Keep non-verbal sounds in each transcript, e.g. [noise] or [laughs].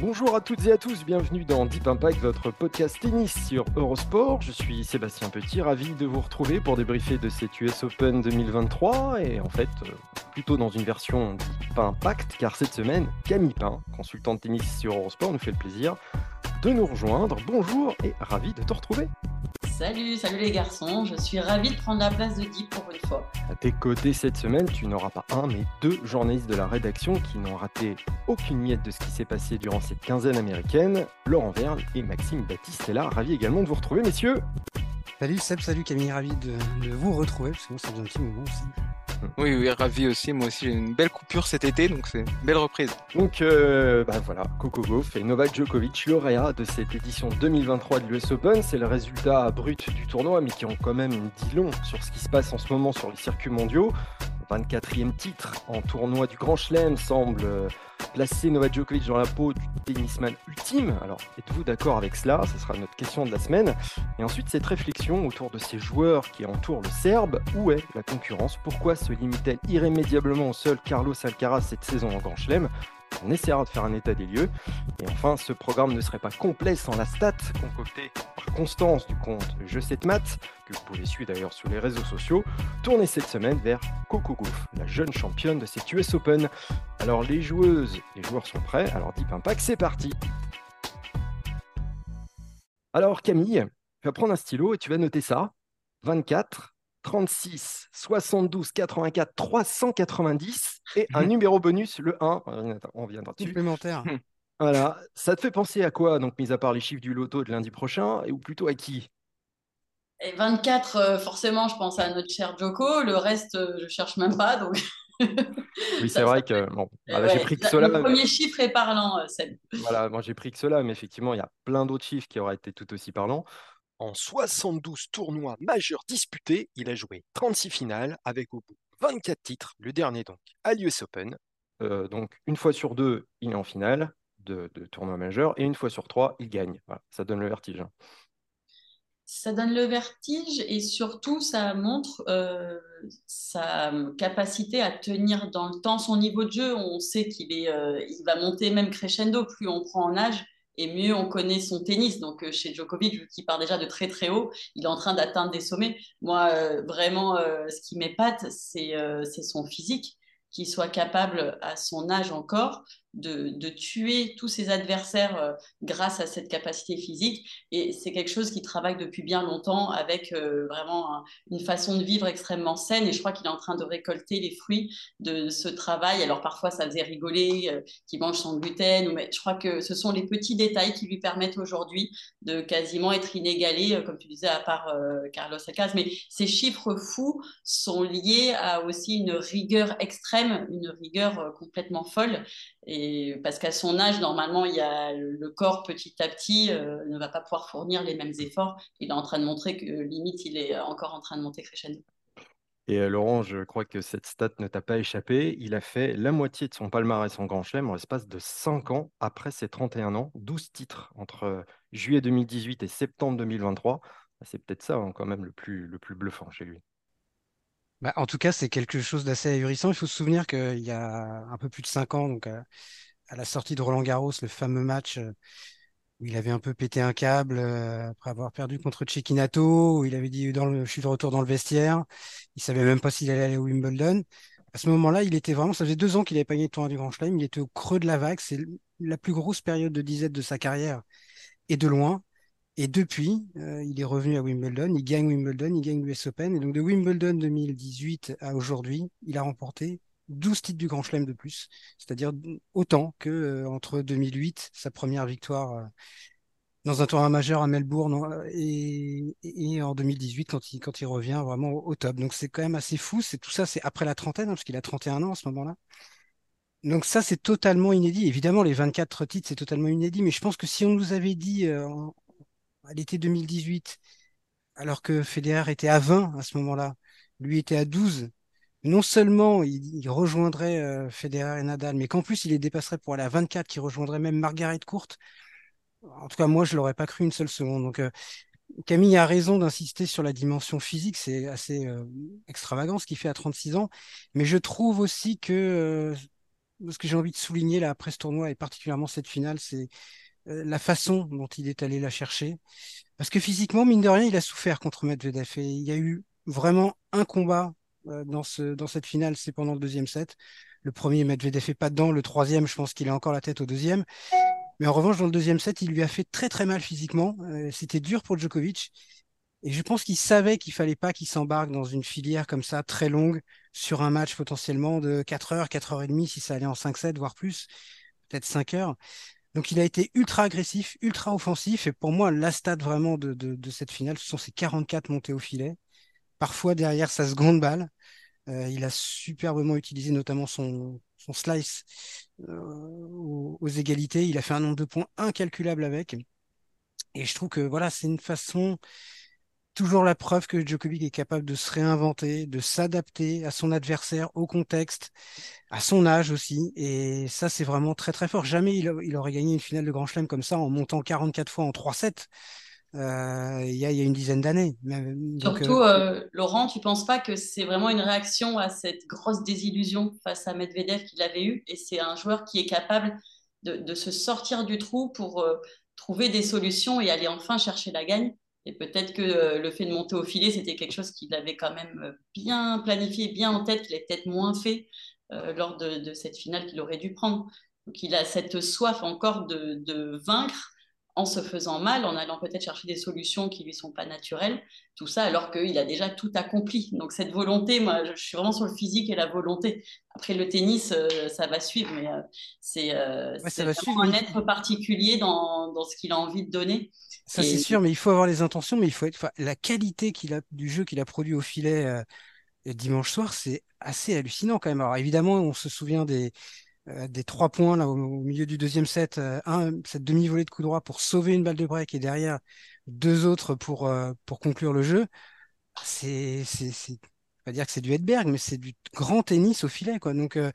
Bonjour à toutes et à tous, bienvenue dans Deep Impact, votre podcast tennis sur Eurosport. Je suis Sébastien Petit, ravi de vous retrouver pour débriefer de cette US Open 2023 et en fait euh, plutôt dans une version Deep Impact car cette semaine Camille Pain, consultant de tennis sur Eurosport, nous fait le plaisir de nous rejoindre. Bonjour et ravi de te retrouver. Salut, salut les garçons, je suis ravie de prendre la place de Deep pour une fois. À tes côtés cette semaine, tu n'auras pas un, mais deux journalistes de la rédaction qui n'ont raté aucune miette de ce qui s'est passé durant cette quinzaine américaine. Laurent Vergne et Maxime Baptiste est là. Ravi également de vous retrouver, messieurs. Salut Seb, salut Camille, ravi de, de vous retrouver, parce que moi ça faisait un petit moment aussi. Oui, oui, ravi aussi. Moi aussi, j'ai une belle coupure cet été, donc c'est une belle reprise. Donc euh, bah voilà, Coco Gauff et Novak Djokovic, lauréat de cette édition 2023 de l'US Open. C'est le résultat brut du tournoi, mais qui ont quand même dit long sur ce qui se passe en ce moment sur les circuits mondiaux. 24e titre en tournoi du Grand Chelem semble euh, placer Novak Djokovic dans la peau du tennisman ultime. Alors, êtes-vous d'accord avec cela? Ce sera notre question de la semaine. Et ensuite, cette réflexion autour de ces joueurs qui entourent le Serbe. Où est la concurrence? Pourquoi se limite-t-elle irrémédiablement au seul Carlos Alcaraz cette saison en Grand Chelem? On essaiera de faire un état des lieux. Et enfin, ce programme ne serait pas complet sans la stat concoctée par Constance du compte Je sais de que vous pouvez suivre d'ailleurs sur les réseaux sociaux, tournée cette semaine vers Coco Gauff, la jeune championne de cette US Open. Alors les joueuses, les joueurs sont prêts, alors Deep Impact, c'est parti Alors Camille, tu vas prendre un stylo et tu vas noter ça. 24, 36, 72, 84, 390 et un numéro bonus, le 1. On viendra dessus. Supplémentaire. Voilà. Ça te fait penser à quoi, donc, mis à part les chiffres du loto de lundi prochain, ou plutôt à qui? Et 24, euh, forcément, je pense à notre cher Joko. Le reste, euh, je cherche même pas. Donc... [laughs] Oui, c'est vrai que bon, Eh j'ai pris que la- cela. Le premier chiffre est parlant, euh, Seb. Voilà, moi j'ai pris que cela, mais effectivement, il y a plein d'autres chiffres qui auraient été tout aussi parlants. En 72 tournois majeurs disputés, il a joué 36 finales avec au bout 24 titres, le dernier donc à l'US Open. Euh, donc une fois sur deux, il est en finale de, de tournois majeurs et une fois sur trois, il gagne. Voilà, ça donne le vertige. hein. Ça donne le vertige et surtout, ça montre euh, sa capacité à tenir dans le temps son niveau de jeu. On sait qu'il est, euh, il va monter même crescendo. Plus on prend en âge et mieux on connaît son tennis. Donc euh, chez Djokovic, qui part déjà de très très haut, il est en train d'atteindre des sommets. Moi, euh, vraiment, euh, ce qui m'épate, c'est son physique, qu'il soit capable à son âge encore de, tuer tous ses adversaires euh, grâce à cette capacité physique. Et c'est quelque chose qui travaille depuis bien longtemps avec euh, vraiment un- une façon de vivre extrêmement saine. Et je crois qu'il est en train de récolter les fruits de ce travail. Alors parfois, ça faisait rigoler euh, qu'il mange sans gluten. Mais je crois que ce sont les petits détails qui lui permettent aujourd'hui de quasiment être inégalé, euh, comme tu disais, à part Carlos Alcaraz. Mais ces chiffres fous sont liés à aussi une rigueur extrême, une rigueur complètement folle. Parce qu'à son âge, normalement, il y a le corps petit à petit euh, ne va pas pouvoir fournir les mêmes efforts. Il est en train de montrer que limite, il est encore en train de monter crescendo. Et euh, Laurent, je crois que cette stat ne t'a pas échappé. Il a fait la moitié de son palmarès en Grand Chelem en l'espace de 5 ans après ses 31 ans, 12 titres entre euh, juillet 2018 et septembre 2023. C'est peut-être ça hein, quand même le plus, le plus bluffant chez lui. Bah, en tout cas, c'est quelque chose d'assez ahurissant. Il faut se souvenir qu'il y a un peu plus de cinq ans, donc à, à la sortie de Roland Garros, le fameux match euh, où il avait un peu pété un câble euh, après avoir perdu contre Cecchinato, où il avait dit dans le, je suis de retour dans le vestiaire. Il savait même pas s'il allait aller à Wimbledon. À ce moment-là, il était vraiment, ça faisait deux ans qu'il avait pas gagné de tournoi du Grand Chelem. Il était au creux de la vague. C'est la plus grosse période de disette de sa carrière et de loin. Et depuis, euh, il est revenu à Wimbledon, il gagne Wimbledon, il gagne l'US Open. Et donc de Wimbledon 2018 à aujourd'hui, il a remporté 12 titres du Grand Chelem de plus, c'est-à-dire autant que euh, entre 2008, sa première victoire euh, dans un tournoi majeur à Melbourne et, en 2018 quand il, revient vraiment au, top. Donc c'est quand même assez fou. C'est tout ça, c'est après la trentaine, hein, parce qu'il a 31 ans à ce moment-là. Donc ça, c'est totalement inédit. Évidemment, les 24 titres, c'est totalement inédit, mais je pense que si on nous avait dit à l'été 2018, alors que Federer était à 20 à ce moment-là, lui était à 12, non seulement il, rejoindrait euh, Federer et Nadal, mais qu'en plus il les dépasserait pour aller à 24, qui rejoindrait même Margaret Court. En tout cas, moi, je l'aurais pas cru une seule seconde. Donc, euh, Camille a raison d'insister sur la dimension physique, c'est assez euh, extravagant ce qu'il fait à 36 ans, mais je trouve aussi que ce que j'ai envie de souligner là après ce tournoi et particulièrement cette finale, c'est la façon dont il est allé la chercher. Parce que physiquement, mine de rien, il a souffert contre Medvedev et il y a eu vraiment un combat euh, dans ce, dans cette finale, c'est pendant le deuxième set. Le premier, Medvedev est pas dedans. Le troisième, je pense qu'il a encore la tête au deuxième. Mais en revanche, dans le deuxième set, il lui a fait très très mal physiquement. Euh, c'était dur pour Djokovic. Et je pense qu'il savait qu'il fallait pas qu'il s'embarque dans une filière comme ça, très longue, sur un match potentiellement de 4 heures, 4 heures et demie, si ça allait en 5-7, voire plus, peut-être 5 heures. Donc il a été ultra agressif, ultra offensif. Et pour moi, la stat vraiment de, cette finale, ce sont ses 44 montées au filet. Parfois derrière sa seconde balle. Euh, il a superbement utilisé notamment son, son slice euh, aux, aux égalités. Il a fait un nombre de points incalculable avec. Et je trouve que voilà, c'est une façon toujours la preuve que Djokovic est capable de se réinventer, de s'adapter à son adversaire, au contexte, à son âge aussi. Et ça, c'est vraiment très très fort. Jamais il, il aurait gagné une finale de Grand Chelem comme ça en montant 44 fois en 3-7 euh, il y a, il y a une dizaine d'années. Surtout, euh, euh, Laurent, tu penses pas que c'est vraiment une réaction à cette grosse désillusion face à Medvedev qu'il avait eue? Et c'est un joueur qui est capable de, de se sortir du trou pour euh, trouver des solutions et aller enfin chercher la gagne? Et peut-être que euh, le fait de monter au filet, c'était quelque chose qu'il avait quand même euh, bien planifié, bien en tête, qu'il a peut-être moins fait euh, lors de, de cette finale qu'il aurait dû prendre. Donc il a cette soif encore de, de vaincre en se faisant mal, en allant peut-être chercher des solutions qui lui sont pas naturelles, tout ça alors qu'il a déjà tout accompli. Donc cette volonté, moi je suis vraiment sur le physique et la volonté. Après le tennis, euh, ça va suivre, mais euh, c'est euh, ouais, un être particulier dans, dans ce qu'il a envie de donner. Ça, c'est sûr, mais il faut avoir les intentions, mais il faut être, enfin, la qualité qu'il a, du jeu qu'il a produit au filet dimanche soir, c'est assez hallucinant quand même. Alors évidemment, on se souvient des, des trois points là au, au milieu du deuxième set, euh, un, cette demi-volée de coup droit pour sauver une balle de break et derrière deux autres pour, euh, pour conclure le jeu. C'est, c'est, c'est, pas dire que c'est du Hedberg, mais c'est du grand tennis au filet, quoi. Donc, euh,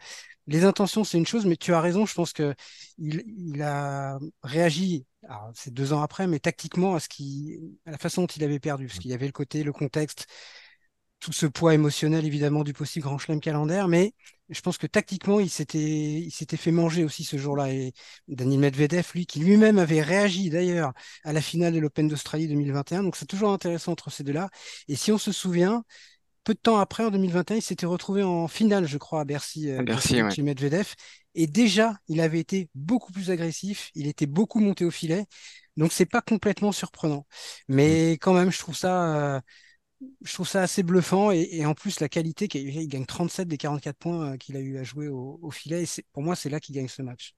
les intentions, c'est une chose, mais tu as raison. Je pense que il, il a réagi, c'est deux ans après, mais tactiquement à ce qui, à la façon dont il avait perdu, parce qu'il y avait le côté, le contexte, tout ce poids émotionnel, évidemment, du possible Grand Chelem calendaire, mais je pense que tactiquement, il s'était, il s'était fait manger aussi ce jour-là. Et Daniel Medvedev, lui, qui lui-même avait réagi d'ailleurs à la finale de l'Open d'Australie 2021. Donc, c'est toujours intéressant entre ces deux-là. Et si on se souvient, peu de temps après, en 2021, il s'était retrouvé en finale, je crois, à Bercy, euh, ouais. Et Medvedev. Et déjà, il avait été beaucoup plus agressif, il était beaucoup monté au filet. Donc, c'est pas complètement surprenant. Mais quand même, je trouve ça, euh, je trouve ça assez bluffant. Et, en plus, la qualité, qu'il- il gagne 37 des 44 points euh, qu'il a eu à jouer au, filet. Et pour moi, c'est là qu'il gagne ce match.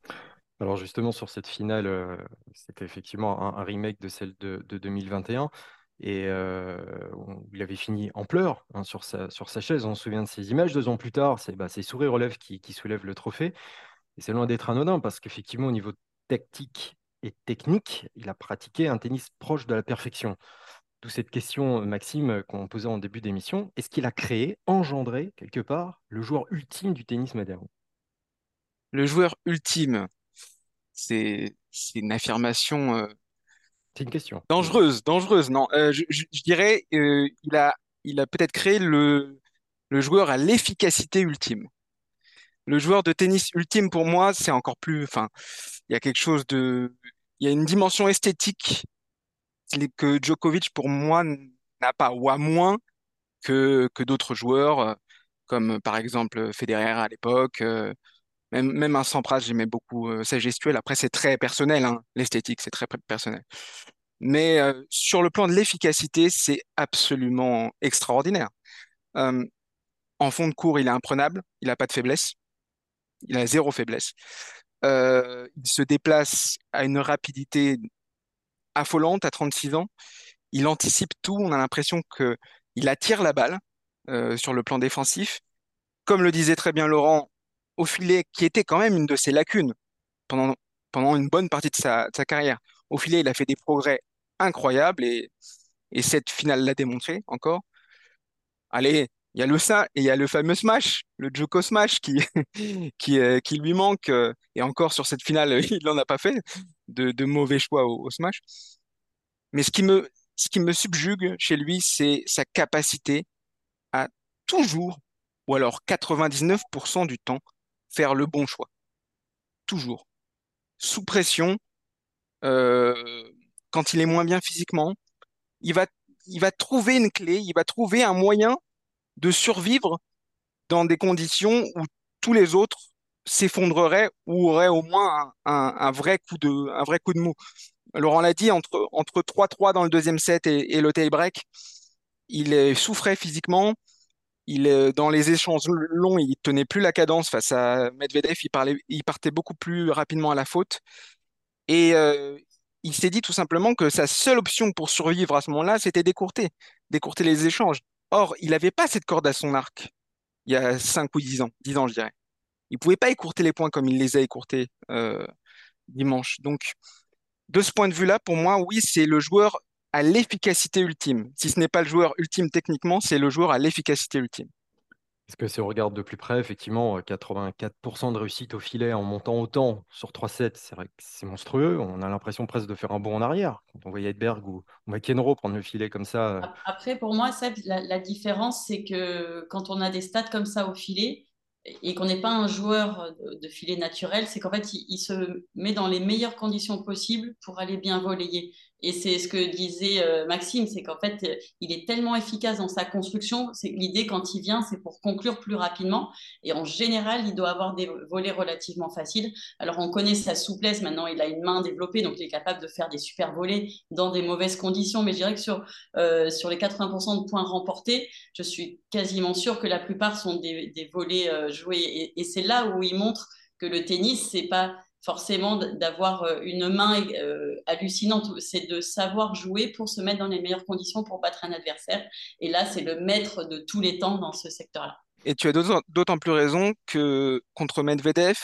Alors justement, sur cette finale, euh, c'était effectivement un, remake de celle de, de 2021. Et euh, il avait fini en pleurs hein, sur sa, sur sa chaise. On se souvient de ces images deux ans plus tard. C'est bah, Souris Relève qui, qui soulève le trophée. Et c'est loin d'être anodin parce qu'effectivement, au niveau tactique et technique, il a pratiqué un tennis proche de la perfection. D'où cette question, Maxime, qu'on posait en début d'émission. Est-ce qu'il a créé, engendré, quelque part, le joueur ultime du tennis moderne? Le joueur ultime, c'est une affirmation euh, C'est une question. dangereuse, dangereuse. Non, Euh, je, je- je dirais euh, il a il a peut-être créé le le joueur à l'efficacité ultime. Le joueur de tennis ultime pour moi, c'est encore plus. Enfin, il y a quelque chose de il y a une dimension esthétique que Djokovic pour moi n'a pas ou a moins que que d'autres joueurs euh, comme par exemple Federer à l'époque. euh, Même, même un Sampras, j'aimais beaucoup euh, sa gestuelle. Après, c'est très personnel, hein, l'esthétique, c'est très personnel. Mais sur le plan de l'efficacité, c'est absolument extraordinaire. En fond de cours, il est imprenable, il n'a pas de faiblesse, il a zéro faiblesse. Il se déplace à une rapidité affolante à 36 ans. Il anticipe tout. On a l'impression qu'il attire la balle euh, sur le plan défensif. Comme le disait très bien Laurent, au filet, qui était quand même une de ses lacunes pendant, une bonne partie de sa, carrière. Au filet, il a fait des progrès incroyables et cette finale l'a démontré encore. Allez, il y a le ça et il y a le fameux smash, le Joko smash qui, [laughs] qui, euh, qui lui manque. Euh, et encore sur cette finale, [laughs] il n'en a pas fait de, de mauvais choix au, smash. Mais ce qui me, ce qui me subjugue chez lui, c'est sa capacité à toujours, ou alors 99% du temps, faire le bon choix. Toujours. Sous pression, euh, quand il est moins bien physiquement, il va, il va trouver une clé, il va trouver un moyen de survivre dans des conditions où tous les autres s'effondreraient ou auraient au moins un, vrai coup de, un vrai coup de mou. Laurent l'a dit, entre, entre 3-3 dans le deuxième set et, le tie-break, il souffrait physiquement. Il, dans les échanges longs, il tenait plus la cadence face à Medvedev. Il, parlait, il partait beaucoup plus rapidement à la faute. Et euh, il s'est dit tout simplement que sa seule option pour survivre à ce moment-là, c'était d'écourter, d'écourter les échanges. Or, il n'avait pas cette corde à son arc il y a 5 ou 10 ans, 10 ans je dirais. Il ne pouvait pas écourter les points comme il les a écourtés euh, dimanche. Donc, de ce point de vue-là, pour moi, oui, c'est le joueur à l'efficacité ultime. Si ce n'est pas le joueur ultime techniquement, c'est le joueur à l'efficacité ultime. Parce que si on regarde de plus près, effectivement, 84% de réussite au filet en montant autant sur 3-7, c'est vrai que c'est monstrueux. On a l'impression presque de faire un bond en arrière. Quand on voyait Edberg ou McEnroe prendre le filet comme ça. Euh. Après, pour moi, la, la différence, c'est que quand on a des stats comme ça au filet, et qu'on n'est pas un joueur de, filet naturel, c'est qu'en fait, il, se met dans les meilleures conditions possibles pour aller bien voler. Et c'est ce que disait euh, Maxime, c'est qu'en fait, il est tellement efficace dans sa construction. L'idée quand il vient, c'est pour conclure plus rapidement. Et en général, il doit avoir des volets relativement faciles. Alors, on connaît sa souplesse. Maintenant, il a une main développée, donc il est capable de faire des super volets dans des mauvaises conditions. Mais je dirais que sur euh, sur les 80% de points remportés, je suis quasiment sûr que la plupart sont des, des volets euh, joués. Et, et c'est là où il montre que le tennis, c'est pas forcément d'avoir euh, une main euh, hallucinante, c'est de savoir jouer pour se mettre dans les meilleures conditions pour battre un adversaire. Et là, c'est le maître de tous les temps dans ce secteur-là. Et tu as d'autant plus raison que contre Medvedev,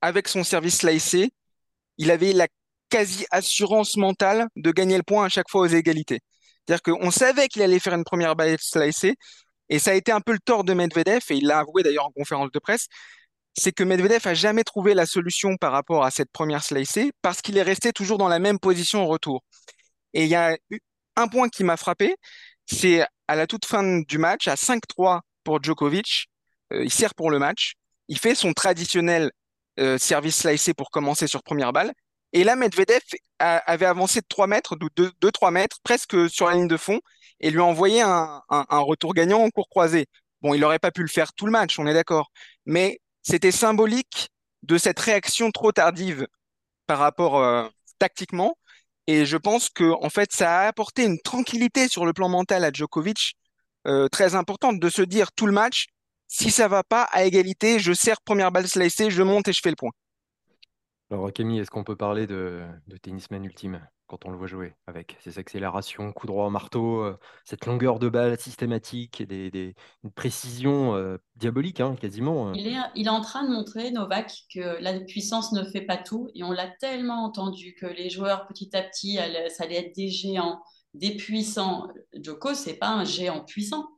avec son service slicé, il avait la quasi-assurance mentale de gagner le point à chaque fois aux égalités. C'est-à-dire qu'on savait qu'il allait faire une première balle slicée, et ça a été un peu le tort de Medvedev, et il l'a avoué d'ailleurs en conférence de presse, c'est que Medvedev a jamais trouvé la solution par rapport à cette première slicée parce qu'il est resté toujours dans la même position au retour. Et il y a un point qui m'a frappé, c'est à la toute fin du match, à 5-3 pour Djokovic, euh, il sert pour le match, il fait son traditionnel euh, service slicé pour commencer sur première balle, et là Medvedev avait avancé de 3 mètres, de 2-3 mètres, presque sur la ligne de fond, et lui a envoyé un, un retour gagnant en cours croisé. Bon, il n'aurait pas pu le faire tout le match, on est d'accord, mais c'était symbolique de cette réaction trop tardive par rapport euh, tactiquement. Et je pense que fait, ça a apporté une tranquillité sur le plan mental à Djokovic euh, très importante de se dire tout le match, si ça va pas à égalité, je sers première balle slicée, je monte et je fais le point. Alors Camille, est-ce qu'on peut parler de tennisman ultime? Quand on le voit jouer, avec ses accélérations, coup droit au marteau, euh, cette longueur de balle systématique, des, des, une précision euh, diabolique hein, quasiment. Euh. Il, est, il est en train de montrer, Novak, que la puissance ne fait pas tout, et on l'a tellement entendu que les joueurs, petit à petit, ça allait être des géants, des puissants. Djoko, c'est pas un géant puissant,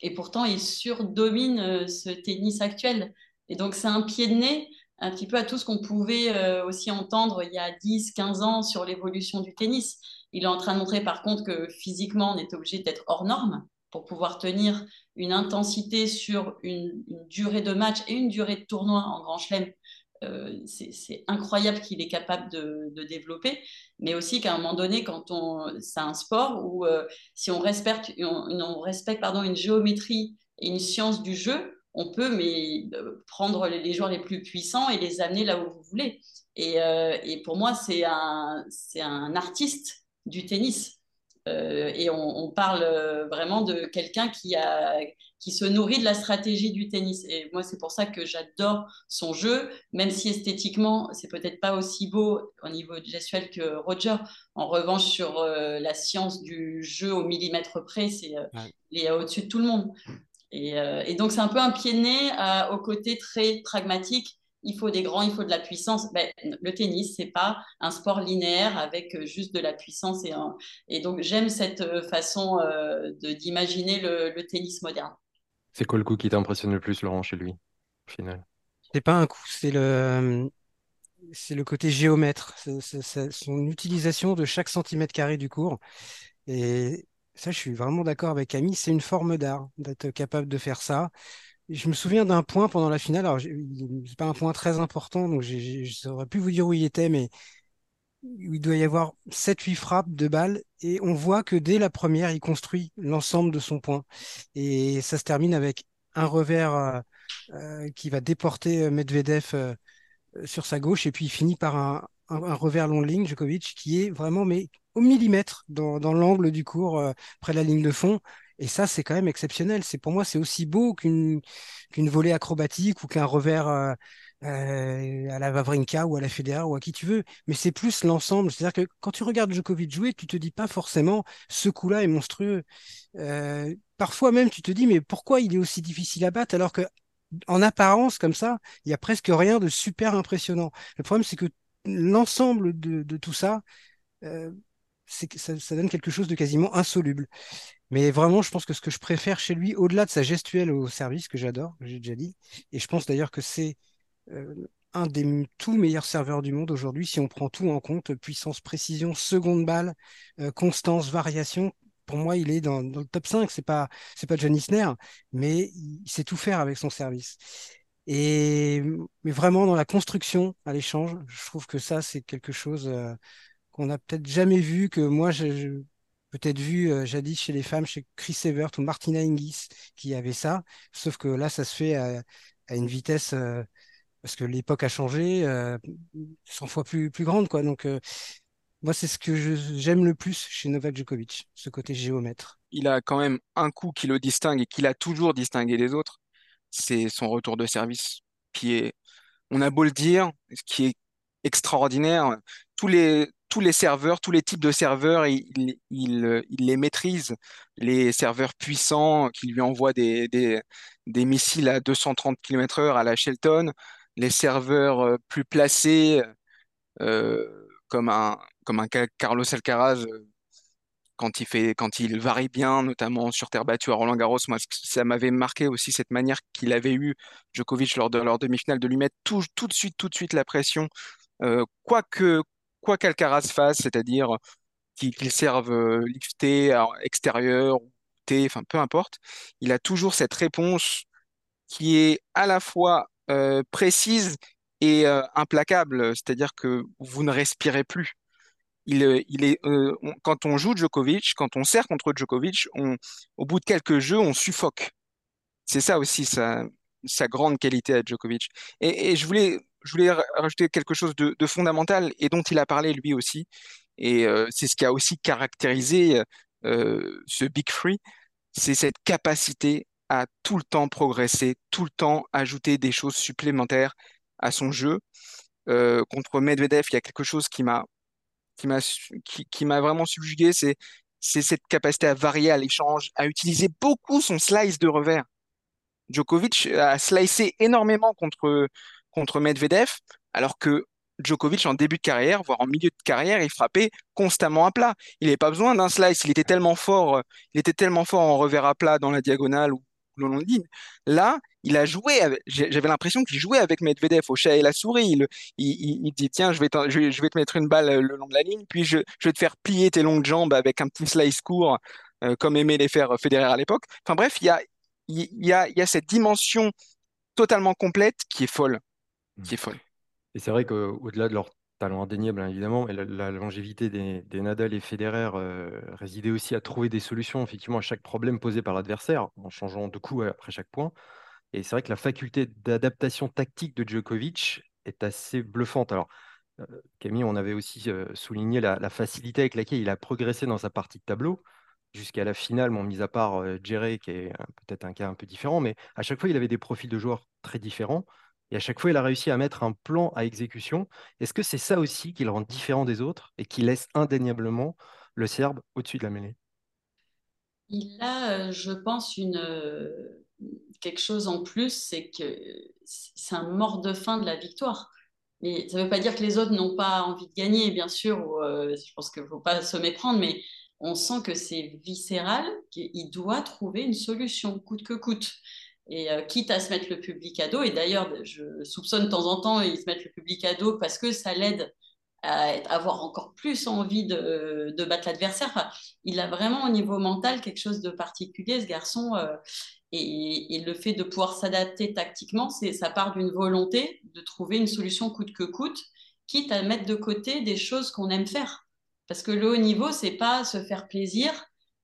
et pourtant il surdomine ce tennis actuel. Et donc c'est un pied de nez un petit peu à tout ce qu'on pouvait euh, aussi entendre il y a 10, 15 ans sur l'évolution du tennis. Il est en train de montrer par contre que physiquement, on est obligé d'être hors norme pour pouvoir tenir une intensité sur une, durée de match et une durée de tournoi en Grand Chelem. Euh, c'est incroyable qu'il est capable de, développer, mais aussi qu'à un moment donné, quand on, c'est un sport où euh, si on respecte, on respecte pardon, une géométrie et une science du jeu, on peut mais euh, prendre les joueurs les plus puissants et les amener là où vous voulez. Et, euh, pour moi, c'est un, c'est un artiste du tennis. Euh, et on, parle vraiment de quelqu'un qui, qui se nourrit de la stratégie du tennis. Et moi, c'est pour ça que j'adore son jeu, même si esthétiquement, c'est peut-être pas aussi beau au niveau gestuel que Roger. En revanche, sur la science du jeu au millimètre près, c'est, il est au-dessus de tout le monde. Et, et donc, c'est un peu un pied de nez au côté très pragmatique il faut des grands, il faut de la puissance. Ben, le tennis, c'est pas un sport linéaire avec euh, juste de la puissance. Et, et donc, j'aime cette euh, façon euh, d'imaginer le, tennis moderne. C'est quoi le coup qui t'impressionne le plus, Laurent, chez lui, au final? C'est pas un coup, c'est le, c'est le côté géomètre, son utilisation de chaque centimètre carré du cours. Et ça, je suis vraiment d'accord avec Camille, c'est une forme d'art d'être capable de faire ça je me souviens d'un point pendant la finale. Alors, c'est pas un point très important, donc j'aurais pu vous dire où il était, mais il doit y avoir 7-8 frappes de balles et on voit que dès la première, il construit l'ensemble de son point. Et ça se termine avec un revers euh, euh, qui va déporter euh, Medvedev sur sa gauche et puis il finit par un, revers long ligne, Djokovic, qui est vraiment mais au millimètre dans, dans l'angle du cours près de la ligne de fond. Et ça, c'est quand même exceptionnel. C'est pour moi, c'est aussi beau qu'une qu'une volée acrobatique ou qu'un revers euh, euh, à la Vavrinka ou à la Federer ou à qui tu veux. Mais c'est plus l'ensemble. C'est-à-dire que quand tu regardes Djokovic jouer, tu te dis pas forcément ce coup-là est monstrueux. Euh, parfois même, tu te dis mais pourquoi il est aussi difficile à battre alors que en apparence comme ça, il y a presque rien de super impressionnant. Le problème, c'est que l'ensemble de, tout ça, euh, ça, donne quelque chose de quasiment insoluble. Mais vraiment, je pense que ce que je préfère chez lui, au-delà de sa gestuelle au service, que j'adore, j'ai déjà dit, et je pense d'ailleurs que c'est euh, un des tout meilleurs serveurs du monde aujourd'hui, si on prend tout en compte, puissance, précision, seconde balle, euh, constance, variation. Pour moi, il est dans, le top 5. C'est pas, pas John Isner, mais il sait tout faire avec son service. Et mais vraiment dans la construction à l'échange, je trouve que ça c'est quelque chose euh, qu'on n'a peut-être jamais vu, que moi je, peut-être vu euh, jadis chez les femmes, chez Chris Evert ou Martina Hingis qui avait ça, sauf que là, ça se fait à, une vitesse, euh, parce que l'époque a changé, 100 euh, fois plus, plus grande. Quoi. Donc, moi, c'est ce que j'aime le plus chez Novak Djokovic, ce côté géomètre. Il a quand même un coup qui le distingue et qu'il a toujours distingué des autres, c'est son retour de service, qui est, on a beau le dire, qui est extraordinaire. Tous les, tous les serveurs, tous les types de serveurs, il, les maîtrise. Les serveurs puissants qui lui envoient des, missiles à 230 km/h à la Shelton, les serveurs euh, plus placés, euh, comme un, Carlos Alcaraz, euh, quand il varie bien, notamment sur terre battue à Roland Garros, moi, ça m'avait marqué aussi cette manière qu'il avait eu Djokovic lors de leur demi-finale de lui mettre tout, de suite, tout de suite la pression, quoi que, quoi qu'Alcaraz fasse, c'est-à-dire qu'il serve euh, lifté, extérieur, T, enfin peu importe, il a toujours cette réponse qui est à la fois euh, précise et euh, implacable, c'est-à-dire que vous ne respirez plus. Il, est, quand on joue Djokovic, quand on sert contre Djokovic, au bout de quelques jeux, on suffoque. C'est ça aussi sa, grande qualité à Djokovic. Et je voulais je voulais rajouter quelque chose de, fondamental et dont il a parlé lui aussi. Et euh, c'est ce qui a aussi caractérisé euh, ce Big Free, c'est cette capacité à tout le temps progresser, tout le temps ajouter des choses supplémentaires à son jeu. Euh, contre Medvedev, il y a quelque chose qui m'a qui m'a qui, m'a vraiment subjugué, c'est c'est cette capacité à varier à l'échange, à utiliser beaucoup son slice de revers. Djokovic a slicé énormément contre contre Medvedev, alors que Djokovic, en début de carrière, voire en milieu de carrière, il frappait constamment à plat. Il n'avait pas besoin d'un slice. Il était tellement fort, euh, il était tellement fort en revers à plat dans la diagonale ou le long ligne. Là, il a joué. J'avais l'impression qu'il jouait avec Medvedev au chat et la souris. Il, dit tiens, je vais, te mettre une balle euh, le long de la ligne, puis je, vais te faire plier tes longues jambes avec un petit slice court, euh, comme aimait les faire Federer à l'époque. Enfin bref, il y a cette dimension totalement complète qui est folle qui est folle. Et c'est vrai qu'au-delà de leur talent indéniable, hein, évidemment, la, la longévité des, Nadal et Federer euh, résidait aussi à trouver des solutions, effectivement, à chaque problème posé par l'adversaire, en changeant de coup après chaque point. Et c'est vrai que la faculté d'adaptation tactique de Djokovic est assez bluffante. Alors, Camille, on avait aussi souligné la, facilité avec laquelle il a progressé dans sa partie de tableau jusqu'à la finale, mon mis à part Jerry, qui est peut-être un cas un peu différent, mais à chaque fois, il avait des profils de joueurs très différents. Et à chaque fois, il a réussi à mettre un plan à exécution. Est-ce que c'est ça aussi qui le rend différent des autres et qui laisse indéniablement le Serbe au-dessus de la mêlée? Il a, je pense, une, quelque chose en plus, c'est que c'est un mort de fin de la victoire. Mais ça ne veut pas dire que les autres n'ont pas envie de gagner, bien sûr. je pense qu'il ne faut pas se méprendre, mais on sent que c'est viscéral, qu'il doit trouver une solution, coûte que coûte. Et euh, quitte à se mettre le public à dos, et d'ailleurs, je soupçonne de temps en temps, ils se mettent le public à dos parce que ça l'aide à avoir encore plus envie de, battre l'adversaire. il a vraiment au niveau mental quelque chose de particulier, ce garçon. Euh, et, le fait de pouvoir s'adapter tactiquement, ça part d'une volonté de trouver une solution coûte que coûte, quitte à mettre de côté des choses qu'on aime faire. Parce que le haut niveau, c'est pas se faire plaisir,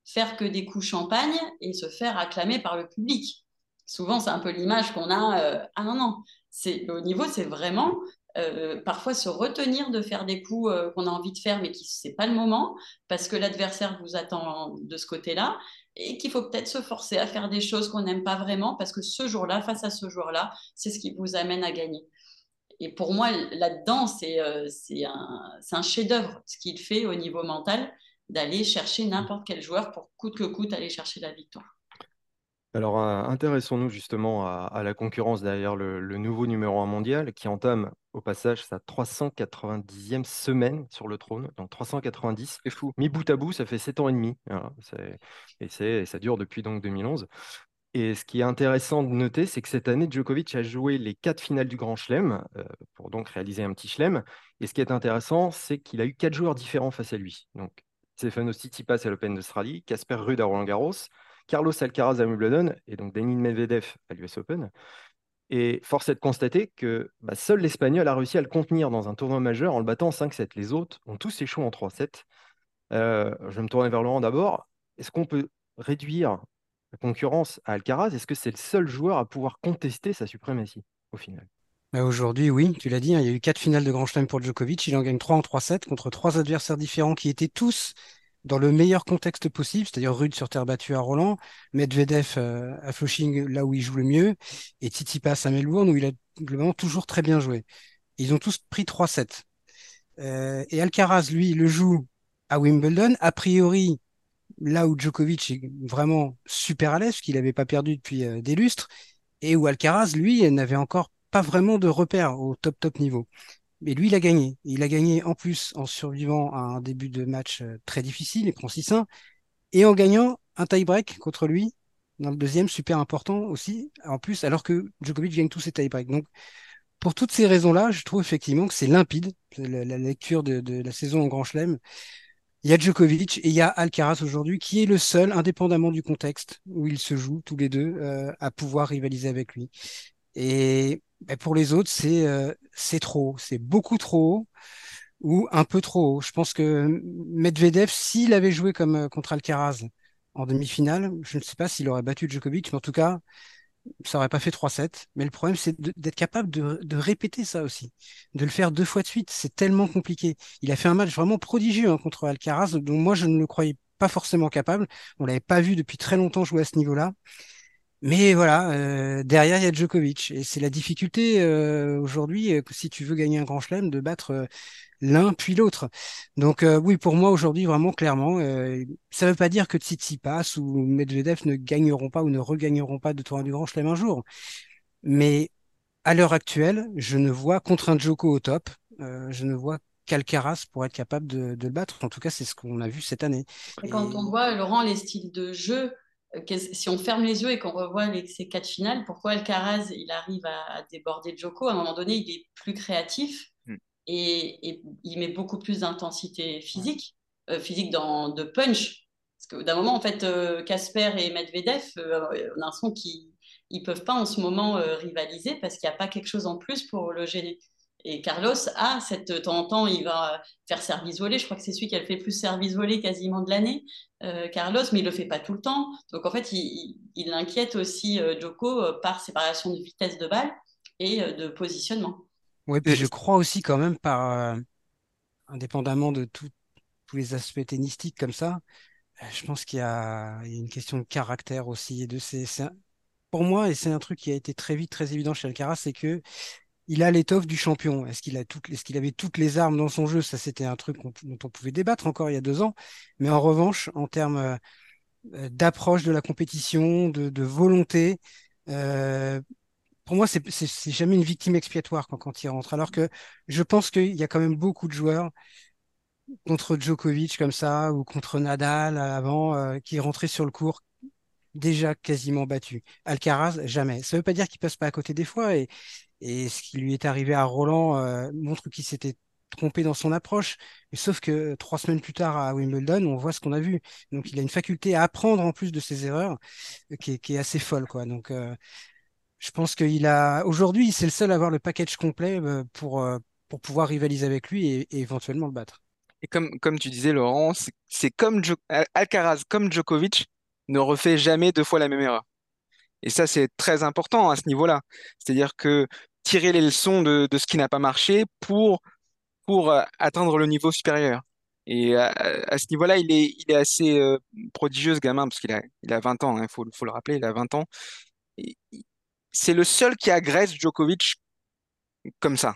faire que des coups champagne et se faire acclamer par le public. Souvent, c'est un peu l'image qu'on a. Euh, ah non, non. C'est, le haut niveau, c'est vraiment euh, parfois se retenir de faire des coups euh, qu'on a envie de faire, mais qui c'est pas le moment, parce que l'adversaire vous attend de ce côté-là, et qu'il faut peut-être se forcer à faire des choses qu'on n'aime pas vraiment, parce que ce jour-là, face à ce jour-là, c'est ce qui vous amène à gagner et pour moi, là-dedans, c'est euh, un, un chef-d'œuvre ce qu'il fait au niveau mental, d'aller chercher n'importe quel joueur pour coûte que coûte aller chercher la victoire. Alors, euh, intéressons-nous justement à, la concurrence derrière le, nouveau numéro 1 mondial qui entame au passage sa 390e semaine sur le trône, donc 390. C'est fou. Mis bout à bout, ça fait 7 ans et demi. et, et, ça dure depuis donc 2011. Et ce qui est intéressant de noter, c'est que cette année, Djokovic a joué les quatre finales du Grand Chelem, euh, pour donc réaliser un petit chelem. Et ce qui est intéressant, c'est qu'il a eu quatre joueurs différents face à lui. Donc, Stefanos Tsitsipas à l'Open d'Australie, Casper Ruud à Roland-Garros, Carlos Alcaraz à Wimbledon et donc Denis Medvedev à l'US Open. Et force est de constater que bah, seul l'Espagnol a réussi à le contenir dans un tournoi majeur en le battant en 5-7. Les autres ont tous échoué en 3-7. Euh, je vais me tourner vers Laurent d'abord. Est-ce qu'on peut réduire concurrence à Alcaraz, est-ce que c'est le seul joueur à pouvoir contester sa suprématie au final? Bah, Aujourd'hui, oui, tu l'as dit, hein, il y a eu quatre finales de Grand Chelem pour Djokovic, il en gagne 3 en 3-7 contre trois adversaires différents qui étaient tous dans le meilleur contexte possible, c'est-à-dire Rude sur terre battue à Roland, Medvedev euh, à Flushing là où il joue le mieux, et Tsitsipas à Melbourne où il a globalement toujours très bien joué. Ils ont tous pris 3-7. Euh, et Alcaraz, lui, le joue à Wimbledon. A priori, là où Djokovic est vraiment super à l'aise, qu'il n'avait pas perdu depuis euh, des lustres, et où Alcaraz, lui, n'avait encore pas vraiment de repères au top top niveau. Mais lui, il a gagné. Il a gagné en plus en survivant à un début de match euh, très difficile et prend 6-1, et en gagnant un tie-break contre lui, dans le deuxième, super important aussi, en plus, alors que Djokovic gagne tous ses tie-breaks. Donc, pour toutes ces raisons-là, je trouve effectivement que c'est limpide, la, lecture de, de, la saison en Grand Chelem. Il y a Djokovic et il y a Alcaraz aujourd'hui, qui est le seul, indépendamment du contexte où ils se jouent tous les deux, euh, à pouvoir rivaliser avec lui. Et ben, pour les autres, c'est euh, trop, c'est beaucoup trop ou un peu trop. Je pense que Medvedev, s'il avait joué comme euh, contre Alcaraz en demi-finale, je ne sais pas s'il aurait battu Djokovic, mais en tout cas, ça aurait pas fait 3-7. Mais le problème, c'est d'être capable de, répéter ça aussi. De le faire deux fois de suite. C'est tellement compliqué. Il a fait un match vraiment prodigieux hein, contre Alcaraz, dont moi, je ne le croyais pas forcément capable. On l'avait pas vu depuis très longtemps jouer à ce niveau-là. Mais voilà, euh, derrière, il y a Djokovic. Et c'est la difficulté euh, aujourd'hui, euh, si tu veux gagner un grand chelem, de battre l'un puis l'autre. Donc oui, pour moi aujourd'hui, vraiment clairement, ça ne veut pas dire que Tsitsipas ou Medvedev ne gagneront pas ou ne regagneront pas de tournoi du Grand Chelem un jour. Mais à l'heure actuelle, je ne vois contre un Djoko au top, je ne vois qu'Alcaraz pour être capable de, le battre. En tout cas, c'est ce qu'on a vu cette année. Et quand on voit, Laurent, les styles de jeu, si on ferme les yeux et qu'on revoit ces quatre finales, pourquoi Alcaraz, il arrive à, à déborder Djoko À un moment donné, il est plus créatif et, il met beaucoup plus d'intensité physique, euh, physique dans, de punch. Parce que d'un moment, en fait, euh, Casper et Medvedev, euh, on a l'impression qu'ils ne peuvent pas en ce moment rivaliser parce qu'il n'y a pas quelque chose en plus pour le gêner. Et Carlos a cette de temps en temps, il va faire service volé. Je crois que c'est celui qui a le fait plus service volé quasiment de l'année, Carlos, mais il le fait pas tout le temps. Donc en fait, il, inquiète aussi Joko par ses variations de vitesse de balle et de positionnement. Ouais, puis je crois aussi quand même par, indépendamment de tous les aspects tennistiques comme ça, je pense qu'il y a, une question de caractère aussi. Et de, c'est, pour moi, et c'est un truc qui a été très vite très évident chez Alcaraz, c'est que il a l'étoffe du champion. Est-ce qu'il avait toutes les armes dans son jeu? Ça, c'était un truc dont on pouvait débattre encore il y a deux ans. Mais en revanche, en termes euh, d'approche de la compétition, de, volonté, euh, pour moi, c'est, jamais une victime expiatoire quand, il rentre. Alors que je pense qu'il y a quand même beaucoup de joueurs contre Djokovic comme ça ou contre Nadal avant euh, qui rentraient sur le court déjà quasiment battu. Alcaraz, jamais. Ça ne veut pas dire qu'il passe pas à côté des fois et, et ce qui lui est arrivé à Roland euh, montre qu'il s'était trompé dans son approche. Mais sauf que trois semaines plus tard à Wimbledon, on voit ce qu'on a vu. Donc il a une faculté à apprendre en plus de ses erreurs euh, qui est, assez folle, quoi. Donc euh, je pense qu'il a aujourd'hui, c'est le seul à avoir le package complet pour pour pouvoir rivaliser avec lui et, et éventuellement le battre. Et comme, comme tu disais, Laurent, c'est comme Alcaraz, comme Djokovic, ne refait jamais deux fois la même erreur. Et ça, c'est très important à ce niveau-là. C'est-à-dire que tirer les leçons de, de ce qui n'a pas marché pour, pour euh, atteindre le niveau supérieur. Et à, à ce niveau-là, il est, il est assez euh, prodigieux, ce gamin, parce qu'il a, il a 20 ans, il hein, faut, faut le rappeler, il a 20 ans. C'est le seul qui agresse Djokovic comme ça.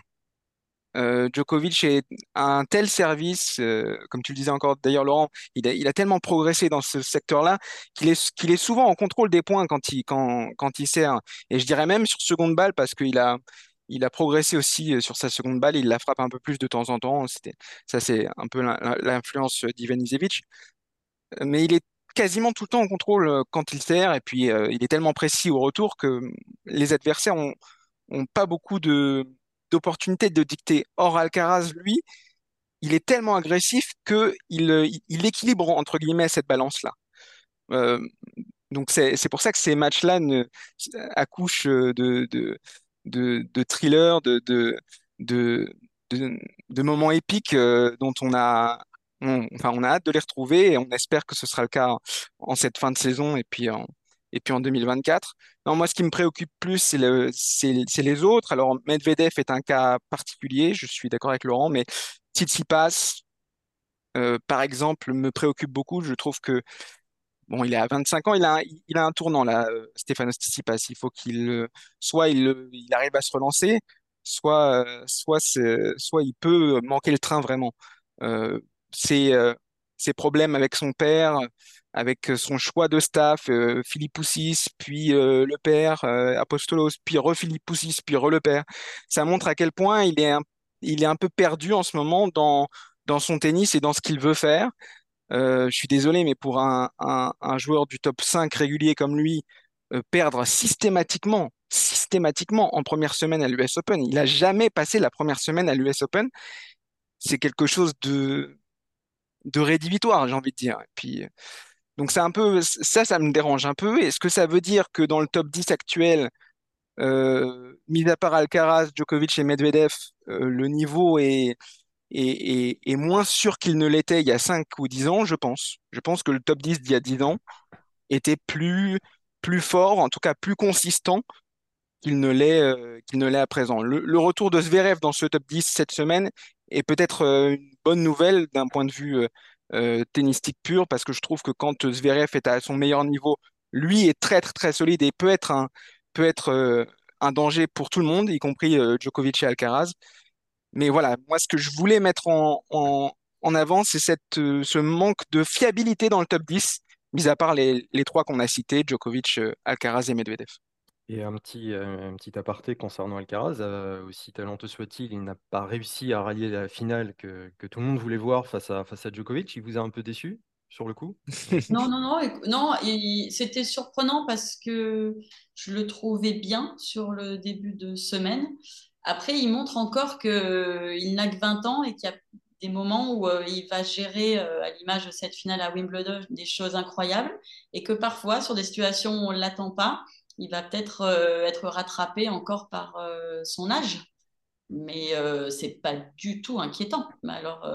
Euh, Djokovic est un tel service, euh, comme tu le disais encore d'ailleurs Laurent, il a, il a tellement progressé dans ce secteur-là qu'il est, qu'il est souvent en contrôle des points quand il, quand, quand il sert. Et je dirais même sur seconde balle parce qu'il a, il a progressé aussi euh, sur sa seconde balle, il la frappe un peu plus de temps en temps. Ça c'est un peu l'influence d'Ivan Isevic. Mais il est quasiment tout le temps en contrôle quand il sert et puis il est tellement précis au retour que les adversaires ont, ont pas beaucoup de d'opportunité de dicter. Or, Alcaraz, lui, il est tellement agressif que il, il équilibre entre guillemets cette balance-là. Euh, donc c'est pour ça que ces matchs-là accouchent de, de, de, thrillers, de, moments épiques euh, dont on a, enfin, on a hâte de les retrouver et on espère que ce sera le cas en cette fin de saison et puis en, et puis en 2024. Non, moi, ce qui me préoccupe plus, c'est le, c'est, les autres. Alors, Medvedev est un cas particulier, je suis d'accord avec Laurent, mais Tsitsipas, euh, par exemple, me préoccupe beaucoup. Je trouve que, bon, il est à 25 ans, il a un, tournant là, euh, Stéphane Tsitsipas. Il faut qu'il, euh, soit il, arrive à se relancer, soit, soit, soit il peut manquer le train vraiment. c'est ses problèmes avec son père, avec euh, son choix de staff, euh, Philippe Poussis, puis euh, le père, Apostolos, puis re-Philippe Poussis, puis re-le père. Ça montre à quel point il est un, il est un peu perdu en ce moment dans, dans son tennis et dans ce qu'il veut faire. je suis désolé, mais pour un, un, joueur du top 5 régulier comme lui, perdre systématiquement, systématiquement en première semaine à l'US Open, il n'a jamais passé la première semaine à l'US Open. C'est quelque chose de, de rédhibitoire, j'ai envie de dire. Puis, donc c'est un peu ça, ça me dérange un peu. Est-ce que ça veut dire que dans le top 10 actuel, euh, mis à part Alcaraz, Djokovic et Medvedev, euh, le niveau est, est, est, moins sûr qu'il ne l'était il y a 5 ou 10 ans, je pense. Je pense que le top 10 d'il y a 10 ans était plus, plus fort, en tout cas plus consistant qu'il ne l'est euh, qu'il ne l'est à présent. Le, le, retour de Zverev dans ce top 10 cette semaine est peut-être une bonne nouvelle d'un point de vue euh, tennistique pur, parce que je trouve que quand Zverev est à son meilleur niveau, lui est très très très solide et peut être un, peut être, euh, un danger pour tout le monde, y compris euh, Djokovic et Alcaraz. Mais voilà, moi ce que je voulais mettre en, en, en avant, c'est cette, ce manque de fiabilité dans le top 10, mis à part les, les trois qu'on a cités, Djokovic, Alcaraz et Medvedev. Et un petit, euh, un petit aparté concernant Alcaraz, euh, aussi talentueux soit-il, il n'a pas réussi à rallier la finale que, que, tout le monde voulait voir face à, face à Djokovic. Il vous a un peu déçu sur le coup? Non, non, non, non [laughs] c'était surprenant parce que je le trouvais bien sur le début de semaine. Après, il montre encore qu'il n'a que 20 ans et qu'il y a des moments où euh, il va gérer, à l'image de cette finale à Wimbledon, des choses incroyables et que parfois, sur des situations où on ne l'attend pas, il va peut-être euh, être rattrapé encore par euh, son âge. Mais euh, c'est pas du tout inquiétant. Mais alors,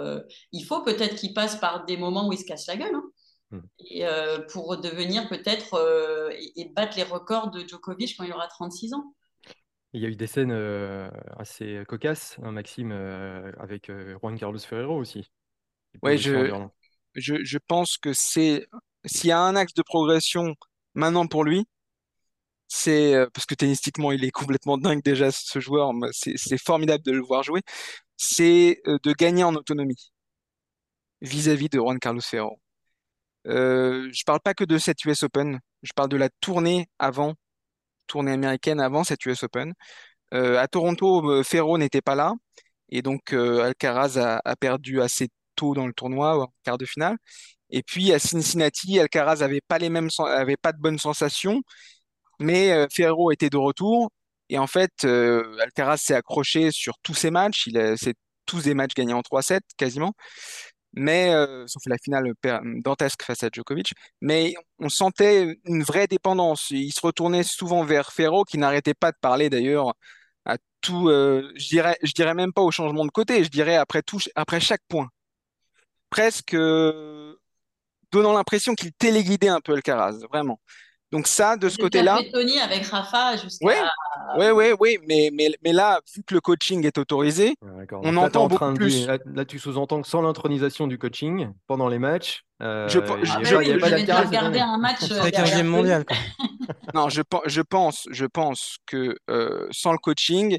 il faut peut-être qu'il passe par des moments où il se casse la gueule. Hein. Hmm. Et, pour devenir peut-être et, battre les records de Djokovic quand il aura 36 ans. Il y a eu des scènes assez cocasses, hein, Maxime, avec Juan Carlos Ferrero aussi. Ouais, je, je, je pense que c'est s'il y a un axe de progression maintenant pour lui, c'est parce que tennistiquement il est complètement dingue déjà ce joueur, c'est formidable de le voir jouer, c'est de gagner en autonomie vis-à-vis de Juan Carlos Ferrero. Euh, je parle pas que de cette US Open, je parle de la tournée avant, tournée américaine avant cette US Open. Euh, à Toronto, euh, Ferro n'était pas là, et donc euh, Alcaraz a, a, perdu assez tôt dans le tournoi, en quart de finale. Et puis à Cincinnati, Alcaraz avait pas les mêmes, avait pas de bonnes sensations, mais euh, Ferro était de retour. Et en fait, euh, Alcaraz s'est accroché sur tous ses matchs. Il c'est tous des matchs gagnés en 3-7 quasiment mais euh, sauf la finale dantesque face à Djokovic, mais on sentait une vraie dépendance. Il se retournait souvent vers Ferro, qui n'arrêtait pas de parler d'ailleurs à tout. Euh, je dirais, je dirais même pas au changement de côté. Je dirais après tout, après chaque point, presque euh, donnant l'impression qu'il téléguidait un peu Alcaraz, vraiment. Donc ça, de ce côté-là. Tony avec Rafa jusqu'à. Ouais, ouais, ouais, mais, mais, mais là, vu que le coaching est autorisé, on entend beaucoup plus. là, tu sous-entends que sans l'intronisation du coaching pendant les matchs, euh, je, je, pas regarder un match. 15 mondial. Quoi. [laughs] non, je, je pense, je pense que euh, sans le coaching,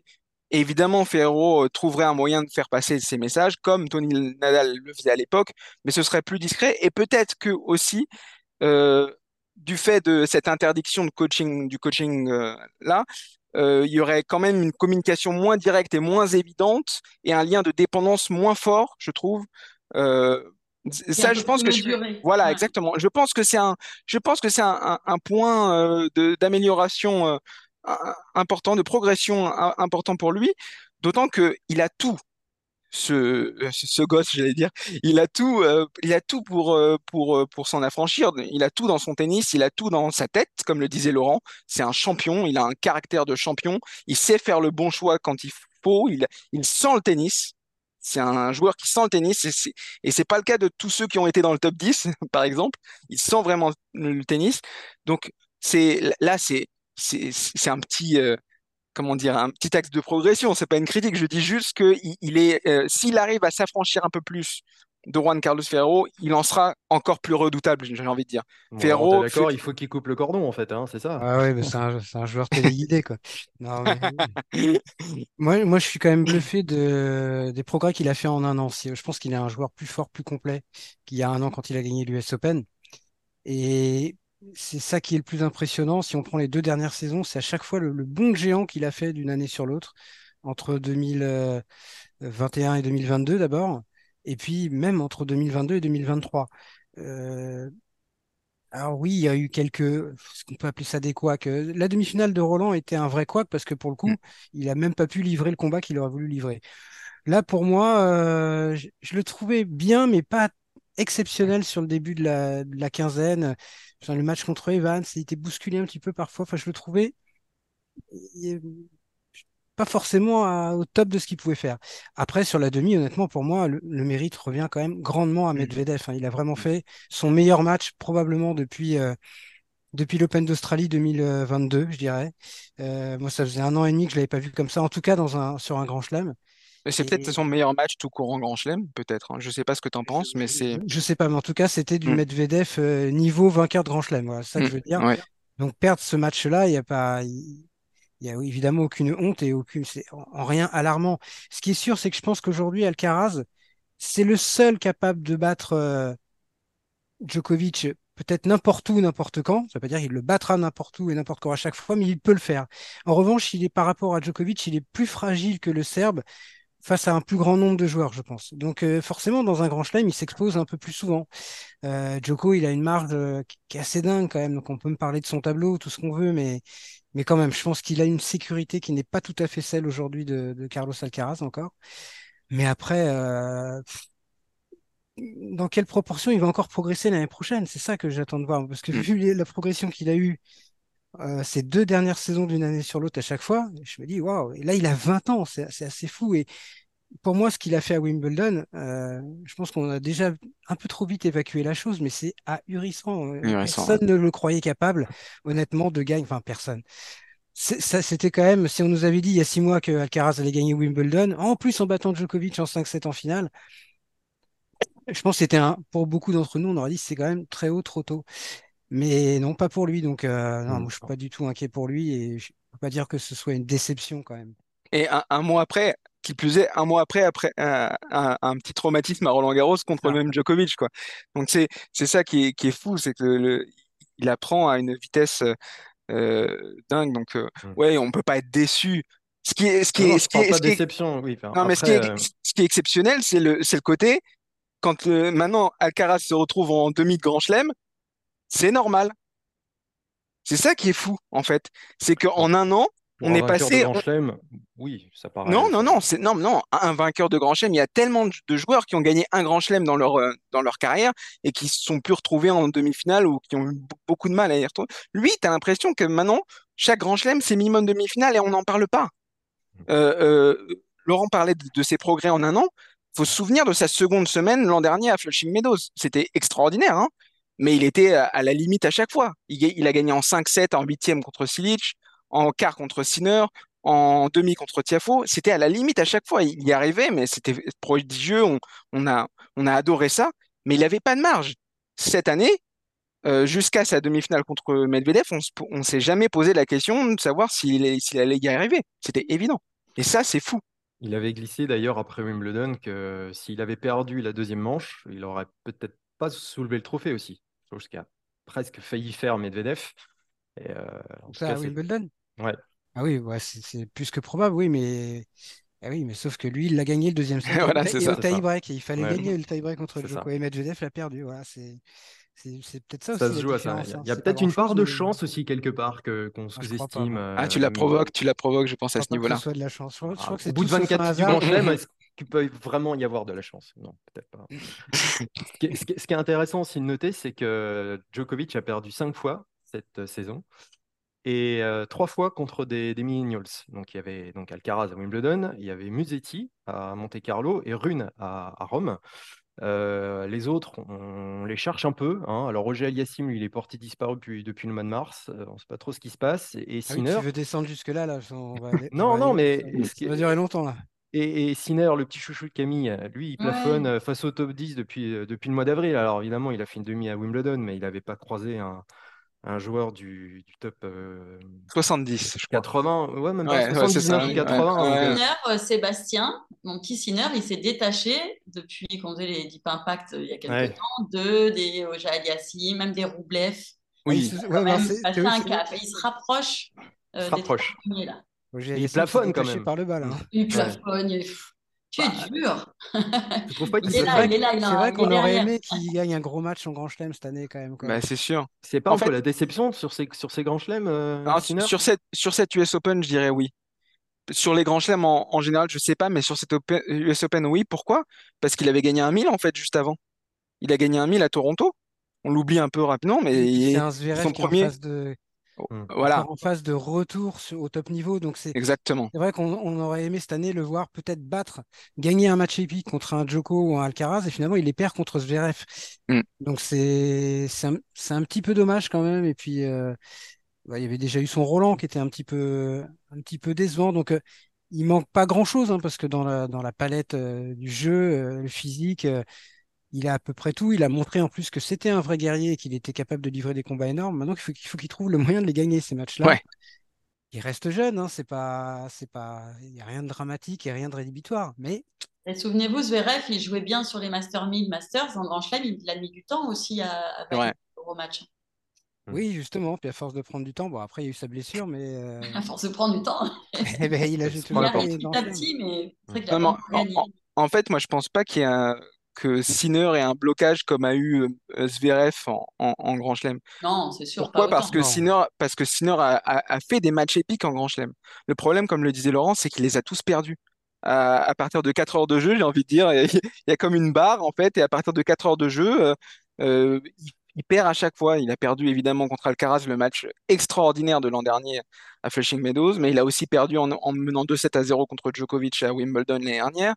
évidemment, Ferro euh, trouverait un moyen de faire passer ses messages, comme Tony Nadal le faisait à l'époque, mais ce serait plus discret. Et peut-être que aussi, euh, du fait de cette interdiction de coaching, du coaching euh, là, euh, il y aurait quand même une communication moins directe et moins évidente et un lien de dépendance moins fort, je trouve. Euh, ça, je pense que je... voilà, exactement. Je pense que c'est un, je pense que c'est un, un, point d'amélioration important, de progression important pour lui, d'autant que il a tout ce, ce gosse, j'allais dire, il a tout, euh, il a tout pour, euh, pour, euh, pour s'en affranchir. Il a tout dans son tennis, il a tout dans sa tête, comme le disait Laurent. C'est un champion, il a un caractère de champion. Il sait faire le bon choix quand il faut. Il, il sent le tennis. C'est un joueur qui sent le tennis et c'est, pas le cas de tous ceux qui ont été dans le top 10, [laughs] par exemple. Il sent vraiment le tennis. Donc, c'est, là, c'est, c'est un petit, comment dire, un petit axe de progression. C'est pas une critique. Je dis juste que il, est, euh, s'il arrive à s'affranchir un peu plus de Juan Carlos Ferro, il en sera encore plus redoutable, j'ai envie de dire. Ferro, d'accord, il faut qu'il coupe le cordon en fait, hein, c'est ça. Ah oui, mais c'est un, [laughs] un, joueur téléguidé quoi. Non, mais... moi, moi, je suis quand même bluffé de, des progrès qu'il a fait en un an. Je pense qu'il est un joueur plus fort, plus complet qu'il y a un an quand il a gagné l'US Open. Et c'est ça qui est le plus impressionnant. Si on prend les deux dernières saisons, c'est à chaque fois le, bon géant qu'il a fait d'une année sur l'autre, entre 2021 et 2022 d'abord, et puis même entre 2022 et 2023. Euh... Alors oui, il y a eu quelques, ce qu'on peut appeler ça des couacs. La demi-finale de Roland était un vrai couac parce que pour le coup, mm. il a même pas pu livrer le combat qu'il aurait voulu livrer. Là, pour moi, euh, je, je, le trouvais bien, mais pas exceptionnel sur le début de la, de la quinzaine. Le match contre Evans, il était bousculé un petit peu parfois. Enfin, je le trouvais pas forcément au top de ce qu'il pouvait faire. Après, sur la demi, honnêtement, pour moi, le, mérite revient quand même grandement à mm. Medvedev. Hein. Il a vraiment fait son meilleur match probablement depuis, euh, depuis l'Open d'Australie 2022, je dirais. Euh, moi, ça faisait un an et demi que je l'avais pas vu comme ça, en tout cas dans un, sur un grand chelem. C'est peut-être son meilleur match tout courant Grand Chelem, peut-être. Hein. Je sais pas ce que tu en penses, mais c'est. Je sais pas, mais en tout cas, c'était du mm. Medvedev euh, niveau vainqueur de Grand Chelem. Voilà, c'est ça que mm. je veux dire. Donc perdre ce match-là, il n'y a pas, il y a évidemment aucune honte et aucune, c'est en rien alarmant. Ce qui est sûr, c'est que je pense qu'aujourd'hui, Alcaraz, c'est le seul capable de battre euh, Djokovic peut-être n'importe où, n'importe quand. Ça veut pas dire qu'il le battra n'importe où et n'importe quand à chaque fois, mais il peut le faire. En revanche, il est par rapport à Djokovic, il est plus fragile que le Serbe face à un plus grand nombre de joueurs, je pense. Donc euh, forcément, dans un grand chelem, il s'expose un peu plus souvent. Euh, Joko, il a une marge euh, qui est assez dingue quand même, donc on peut me parler de son tableau, tout ce qu'on veut, mais, mais quand même, je pense qu'il a une sécurité qui n'est pas tout à fait celle aujourd'hui de, de, Carlos Alcaraz encore. Mais après, euh, dans quelle proportion il va encore progresser l'année prochaine? C'est ça que j'attends de voir, parce que mm. vu la progression qu'il a eue euh, ces deux dernières saisons d'une année sur l'autre à chaque fois, je me dis, waouh, et là il a 20 ans, c'est assez fou. Et pour moi, ce qu'il a fait à Wimbledon, euh, je pense qu'on a déjà un peu trop vite évacué la chose, mais c'est ahurissant. Personne ne le croyait capable, honnêtement, de gagner, enfin personne. ça, c'était quand même, si on nous avait dit il y a six mois que Alcaraz allait gagner Wimbledon, en plus en battant Djokovic en 5-7 en finale, je pense que c'était un, pour beaucoup d'entre nous, on aurait dit c'est quand même très haut, trop tôt. Mais non, pas pour lui. Donc, euh, non, moi, je suis pas du tout inquiet pour lui et je peux pas dire que ce soit une déception quand même. Et un, mois après, qui plus est, un mois après, après un, petit traumatisme à Roland Garros contre le même Djokovic, quoi. Donc c'est c'est ça qui est, qui est fou, c'est que le, il apprend à une vitesse euh, dingue. Donc euh, mm. ouais, on peut pas être déçu. Ce qui est, ce qui est, ce qui est, pas déception, oui. non, mais ce qui est, ce qui est exceptionnel, c'est le, c'est le côté quand maintenant Alcaraz se retrouve en demi de Grand Chelem, c'est normal. C'est ça qui est fou, en fait. C'est qu'en un an, on est passé. Grand Chelem, oui, ça paraît. Non, non, non, c'est non, non, un vainqueur de Grand Chelem. Il y a tellement de joueurs qui ont gagné un Grand Chelem dans leur euh, dans leur carrière et qui se sont plus retrouvés en demi-finale ou qui ont eu beaucoup de mal à y retourner. Lui, tu as l'impression que maintenant, chaque Grand Chelem, c'est minimum demi-finale et on n'en parle pas. Mmh. Euh, euh, Laurent parlait de, de, ses progrès en un an. Il faut se souvenir de sa seconde semaine l'an dernier à Flushing Meadows. C'était extraordinaire. Hein mais il était à la limite à chaque fois. Il, a gagné en 5-7, en huitième contre Silic, en quart contre Sinner, en demi contre Tiafo. C'était à la limite à chaque fois. Il y arrivait, mais c'était prodigieux. On, a, on a adoré ça, mais il n'avait pas de marge. Cette année, euh, jusqu'à sa demi-finale contre Medvedev, on ne s'est jamais posé la question de savoir s'il allait y arriver. C'était évident. Et ça, c'est fou. Il avait glissé d'ailleurs après Wimbledon que s'il avait perdu la deuxième manche, il aurait peut-être pas soulevé le trophée aussi chose qui a presque failli faire Medvedev. Et, euh, ça, à Wimbledon Ouais. Ah oui, ouais, c'est plus que probable, oui, mais. Ah oui, mais sauf que lui, il l'a gagné le deuxième set. [laughs] voilà, c'est ça. tie-break. Il fallait gagner le tie-break contre Djoko et Medvedev l'a perdu. Voilà, c'est. C'est peut-être ça, ça aussi. Se joue à ça. Il y a, hein. peut-être une part de chance aussi quelque part que qu'on ah, sous-estime. ah, tu la provoques, tu la provoques, je pense à ce niveau-là. soit de la chance. Je, crois, que c'est au bout de 24 du [laughs] est-ce qu'il peut vraiment y avoir de la chance Non, peut-être pas. ce, qui est, ce, qui est, intéressant aussi de noter, c'est que Djokovic a perdu 5 fois cette euh, saison et euh, trois fois contre des, des millennials. Donc il y avait donc Alcaraz à Wimbledon, il y avait Musetti à Monte Carlo et Rune à, à Rome. Euh, les autres, on les cherche un peu. Hein. Alors Roger Aliassim, lui, il est porté disparu depuis, depuis le mois de mars. Euh, on ne sait pas trop ce qui se passe. Et ah Sinner... tu veux descendre jusque-là là, [laughs] Non, non, mais ça va durer longtemps là. Et, Sinner, le petit chouchou de Camille, lui, il plafonne euh, face au top 10 depuis, depuis le mois d'avril. Alors évidemment, il a fait une demi à Wimbledon, mais il n'avait pas croisé un, un joueur du, du top 70, je 80, ouais, même pas 79 80. Euh, Sébastien, mon petit Sinner, il s'est détaché depuis qu'on faisait les Deep Impact euh, il y a quelques temps de des Oja Aliassi, même des Roublev. Oui, il, un cap. il se rapproche, euh, se rapproche. Des là. Il plafonne quand même. Par le bal, hein. Il plafonne. Il... Tu es bah, dur. Je trouve pas qu'il est, là, il est là, C'est vrai qu'on aurait aimé qu'il gagne un gros match en Grand Chelem cette année quand même. Bah, c'est sûr. C'est pas en fait... la déception sur ces, sur ces Grands Chelems euh, sur, cette, sur cette US Open, je dirais oui. Sur les Grands Chelems en, en, général, je sais pas, mais sur cette US Open, oui. Pourquoi? Parce qu'il avait gagné un 1000 en fait juste avant. Il a gagné un 1000 à Toronto. On l'oublie un peu rapidement, mais c'est son premier. de Mm. Voilà. En phase de retour au top niveau. Donc c'est exactement. C'est vrai qu'on aurait aimé cette année le voir peut-être battre, gagner un match épique contre un Joko ou un Alcaraz et finalement il les perd contre Zverev. Mm. Donc c'est c'est un, un, petit peu dommage quand même. Et puis euh, bah, il y avait déjà eu son Roland qui était un petit peu un petit peu décevant. Donc euh, il manque pas grand chose hein, parce que dans la dans la palette euh, du jeu, le physique il a à peu près tout. Il a montré en plus que c'était un vrai guerrier et qu'il était capable de livrer des combats énormes. Maintenant, il faut qu'il trouve le moyen de les gagner, ces matchs-là. Il reste jeune, hein, c'est pas, c'est pas, il n'y a rien de dramatique et rien de rédhibitoire. Mais souvenez-vous, Zverev, il jouait bien sur les Master 1000, Masters. En Grand Chelem, il a mis du temps aussi à, à ouais. au match. Oui, justement. Puis à force de prendre du temps, bon, après, il y a eu sa blessure, mais. Euh, [laughs] à force de prendre du temps. [laughs] eh ben, il a juste il a petit à petit, mais très clairement. En, en, fait, moi, je pense pas qu'il y ait un que Sinner ait un blocage comme a eu euh, Zverev en, Grand Chelem. Non, c'est sûr. Pourquoi? parce que, Sinner, parce que Sinner a, fait des matchs épiques en Grand Chelem. Le problème, comme le disait Laurent, c'est qu'il les a tous perdus. À, partir de 4 heures de jeu, j'ai envie de dire, il y, a comme une barre en fait, et à partir de 4 heures de jeu, euh, euh, il perd à chaque fois. Il a perdu évidemment contre Alcaraz le match extraordinaire de l'an dernier à Flushing Meadows, mais il a aussi perdu en, menant 2-7 à 0 contre Djokovic à Wimbledon l'année dernière.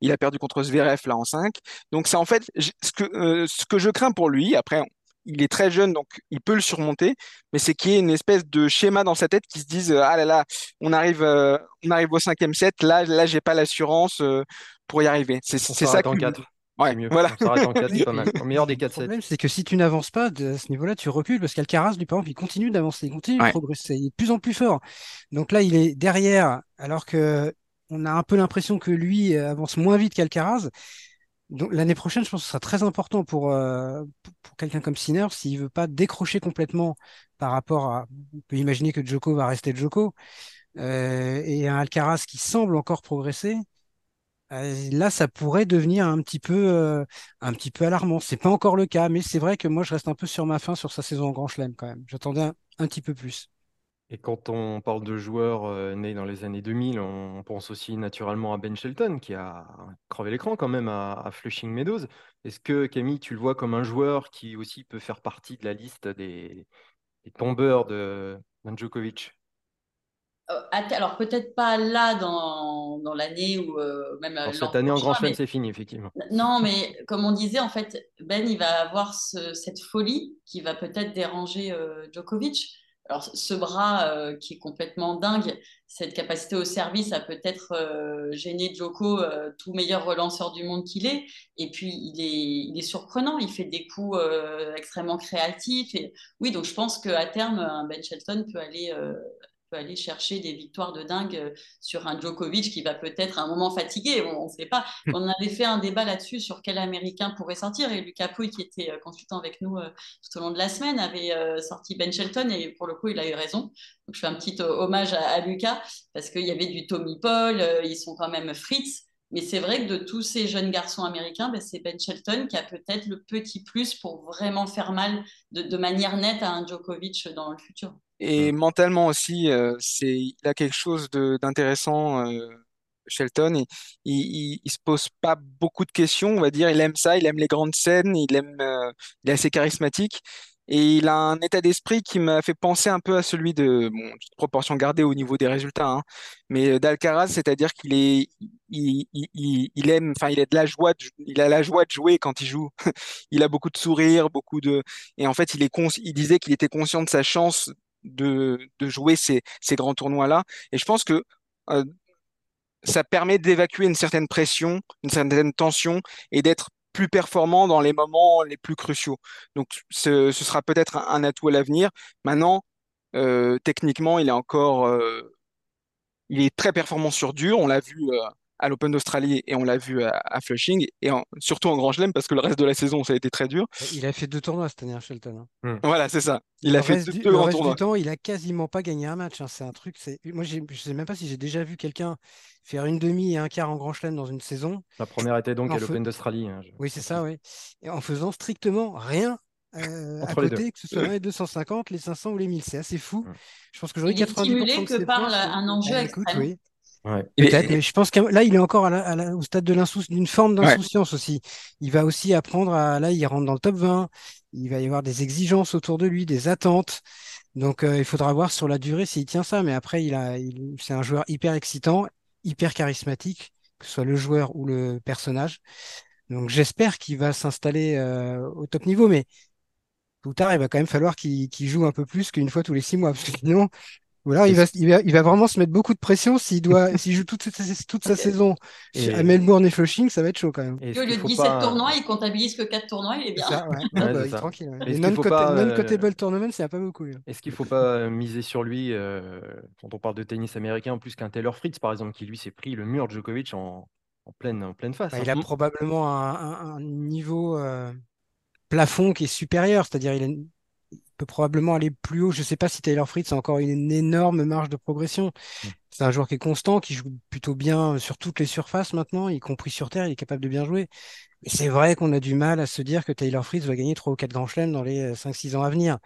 Il a perdu contre Zverev là en 5. Donc c'est en fait ce que, euh, ce que je crains pour lui. Après, il est très jeune, donc il peut le surmonter, mais c'est qu'il y ait une espèce de schéma dans sa tête qui se dise ah là là, on arrive, on arrive au cinquième set, là là j'ai pas l'assurance pour y arriver. C'est ça. 4. Ouais, mieux. voilà. On s'arrête en 4, c'est pas mal. [laughs] Au meilleur des 4 Le problème, c'est que si tu n'avances pas à ce niveau-là, tu recules parce qu'Alcaraz, lui, par exemple, il continue d'avancer, il continue de progresser, il est de plus en plus fort. Donc là, il est derrière, alors que on a un peu l'impression que lui avance moins vite qu'Alcaraz. Donc l'année prochaine, je pense que ce sera très important pour, euh, pour, quelqu'un comme Sinner s'il veut pas décrocher complètement par rapport à. On peut imaginer que Joko va rester Joko euh, et un Alcaraz qui semble encore progresser. Euh, là, ça pourrait devenir un petit peu, euh, un petit alarmant. C'est pas encore le cas, mais c'est vrai que moi, je reste un peu sur ma faim sur sa saison en Grand Chelem quand même. J'attendais un, petit peu plus. Et quand on parle de joueurs euh, nés dans les années 2000, on pense aussi naturellement à Ben Shelton qui a crevé l'écran quand même à, Flushing Meadows. Est-ce que Camille, tu le vois comme un joueur qui aussi peut faire partie de la liste des, tombeurs de, de Djokovic alors peut-être pas là dans, dans l'année ou euh, même Alors, cette année en Grand Chelem, c'est fini effectivement. Non, mais comme on disait, en fait, Ben il va avoir ce- cette folie qui va peut-être déranger euh, Djokovic. Alors ce bras qui est complètement dingue, cette capacité au service a peut-être gêné Djoko, tout meilleur relanceur du monde qu'il est. Et puis il est, il est surprenant, il fait des coups extrêmement créatifs. Et oui, donc je pense qu'à terme, un Ben Shelton peut aller aller chercher des victoires de dingue euh, sur un Djokovic qui va peut-être à un moment fatigué. On ne sait pas. [laughs] On avait fait un débat là-dessus sur quel Américain pourrait sortir. Et Lucas Pouille, qui était euh, consultant avec nous euh, tout au long de la semaine, avait sorti Ben Shelton. Et pour le coup, il a eu raison. Donc, je fais un petit hommage à, Lucas parce qu'il y avait du Tommy Paul. ils sont quand même Fritz. Mais c'est vrai que de tous ces jeunes garçons américains, ben, c'est Ben Shelton qui a peut-être le petit plus pour vraiment faire mal de, de manière nette à un Djokovic dans le futur. Et mmh. mentalement aussi, euh, c'est, il a quelque chose de, d'intéressant, euh, Shelton. Il, il, il, se pose pas beaucoup de questions, on va dire. Il aime ça, il aime les grandes scènes, il aime, euh, il est assez charismatique. Et il a un état d'esprit qui m'a fait penser un peu à celui de, bon, toute proportion gardée au niveau des résultats, hein, mais d'Alcaraz, c'est-à-dire qu'il est, il, il, il, aime, enfin, il a de la joie, de, il a la joie de jouer quand il joue. [laughs] il a beaucoup de sourires, beaucoup de, et en fait, il est il disait qu'il était conscient de sa chance de, jouer ces, grands tournois-là. Et je pense que euh, ça permet d'évacuer une certaine pression, une certaine tension et d'être plus performant dans les moments les plus cruciaux. Donc ce, sera peut-être un, atout à l'avenir. Maintenant, euh, techniquement, il est encore, euh, il est très performant sur dur. On l'a vu à l'Open d'Australie et on l'a vu à, Flushing et surtout en Grand Chelem parce que le reste de la saison ça a été très dur. Il a fait deux tournois cette année, Shelton. Hein. Hmm. Voilà, c'est ça. Il a fait deux, du, le reste Du temps, il a quasiment pas gagné un match. Hein. C'est un truc. C'est moi, je sais même pas si j'ai déjà vu quelqu'un faire une demi et un quart en Grand Chelem dans une saison. La première était donc à l'Open d'Australie. Hein, oui, c'est ça, oui. Et en faisant strictement rien euh, à côté, que ce soit les 250, les 500 ou les 1000. C'est assez fou. Je pense que j'aurais 90% de que par un enjeu eh, extrême. oui. Peut-être, mais je pense que là, il est encore au stade de d'une forme d'insouciance aussi. Il va aussi apprendre à, là, il rentre dans le top 20. Il va y avoir des exigences autour de lui, des attentes. Donc, euh, il faudra voir sur la durée s'il tient ça. Mais après, il a, c'est un joueur hyper excitant, hyper charismatique, que ce soit le joueur ou le personnage. Donc, j'espère qu'il va s'installer euh, au top niveau. Mais tout tard, il va quand même falloir qu'il joue un peu plus qu'une fois tous les six mois, parce que sinon, ou alors il va, il va, il va vraiment se mettre beaucoup de pression s'il doit, [laughs] s'il joue toute, toute sa saison à Melbourne et Flushing, ça va être chaud quand même. Et au lieu de 17 tournois, il comptabilise que 4 tournois, il est bien. Ça, ouais. ouais, bah, ça. tranquille. Ouais. Les non-cotable euh... tournament, c'est pas beaucoup. Est-ce qu'il faut pas miser sur lui euh, quand on parle de tennis américain, plus qu'un Taylor Fritz par exemple, qui lui s'est pris le mur de Djokovic en, en, pleine, en pleine face bah, hein. Il a probablement un, un, un niveau euh, plafond qui est supérieur, c'est-à-dire il a peut probablement aller plus haut. Je ne sais pas si Taylor Fritz a encore une énorme marge de progression. Mm. C'est un joueur qui est constant, qui joue plutôt bien sur toutes les surfaces maintenant, y compris sur terre, il est capable de bien jouer. Mais c'est vrai qu'on a du mal à se dire que Taylor Fritz va gagner trois ou quatre grands chelems dans les 5-6 ans à venir.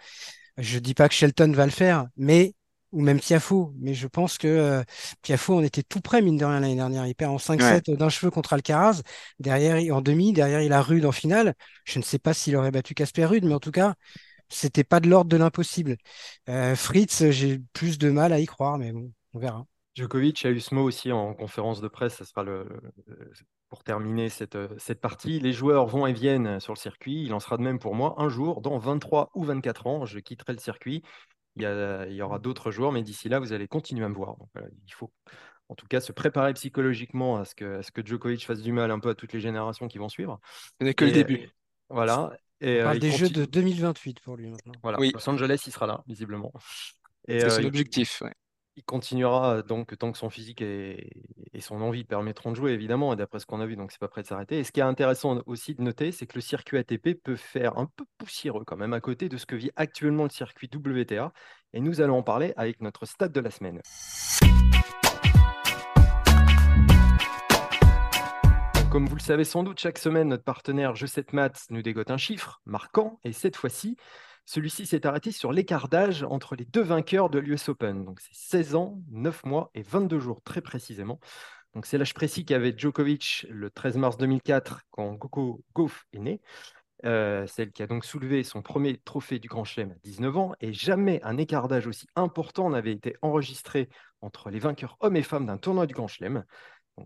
Je dis pas que Shelton va le faire, mais ou même Tiafo, mais je pense que euh, Tiafo, on était tout près, mine de rien, l'année dernière. Il perd en 5-7 d'un cheveu contre Alcaraz. Derrière, en demi, derrière, il a Rude en finale. Je ne sais pas s'il aurait battu Casper Rude, mais en tout cas, c'était pas de l'ordre de l'impossible. Euh, Fritz, j'ai plus de mal à y croire, mais bon, on verra. Djokovic a eu ce mot aussi en conférence de presse, ça sera le, pour terminer cette, cette partie. Les joueurs vont et viennent sur le circuit. Il en sera de même pour moi. Un jour, dans 23 ou 24 ans, je quitterai le circuit. Il y, y aura d'autres joueurs, mais d'ici là, vous allez continuer à me voir. Donc, il faut en tout cas se préparer psychologiquement à ce, que, à ce que Djokovic fasse du mal un peu à toutes les générations qui vont suivre. Ce n'est que le début. Voilà. Et, On parle des Jeux de 2028 pour lui maintenant. Voilà. Los Angeles, il sera là, visiblement. C'est l'objectif. Ouais il continuera donc tant que son physique et, son envie permettront de jouer, évidemment, d'après ce qu'on a vu, donc c'est pas prêt de s'arrêter. Et ce qui est intéressant aussi de noter, c'est que le circuit ATP peut faire un peu poussiéreux quand même à côté de ce que vit actuellement le circuit WTA. Et nous allons en parler avec notre stade de la semaine. Comme vous le savez sans doute, chaque semaine, notre partenaire Je 7 Maths nous dégote un chiffre marquant. Et cette fois-ci, celui-ci s'est arrêté sur l'écart d'âge entre les deux vainqueurs de l'US Open. Donc c'est 16 ans, 9 mois et 22 jours très précisément. Donc c'est l'âge précis qu'avait Djokovic le 13 mars 2004 quand Coco Gauff est né. Euh, celle qui a donc soulevé son premier trophée du Grand Chelem à 19 ans, et jamais un écart d'âge aussi important n'avait été enregistré entre les vainqueurs hommes et femmes d'un tournoi du Grand Chelem,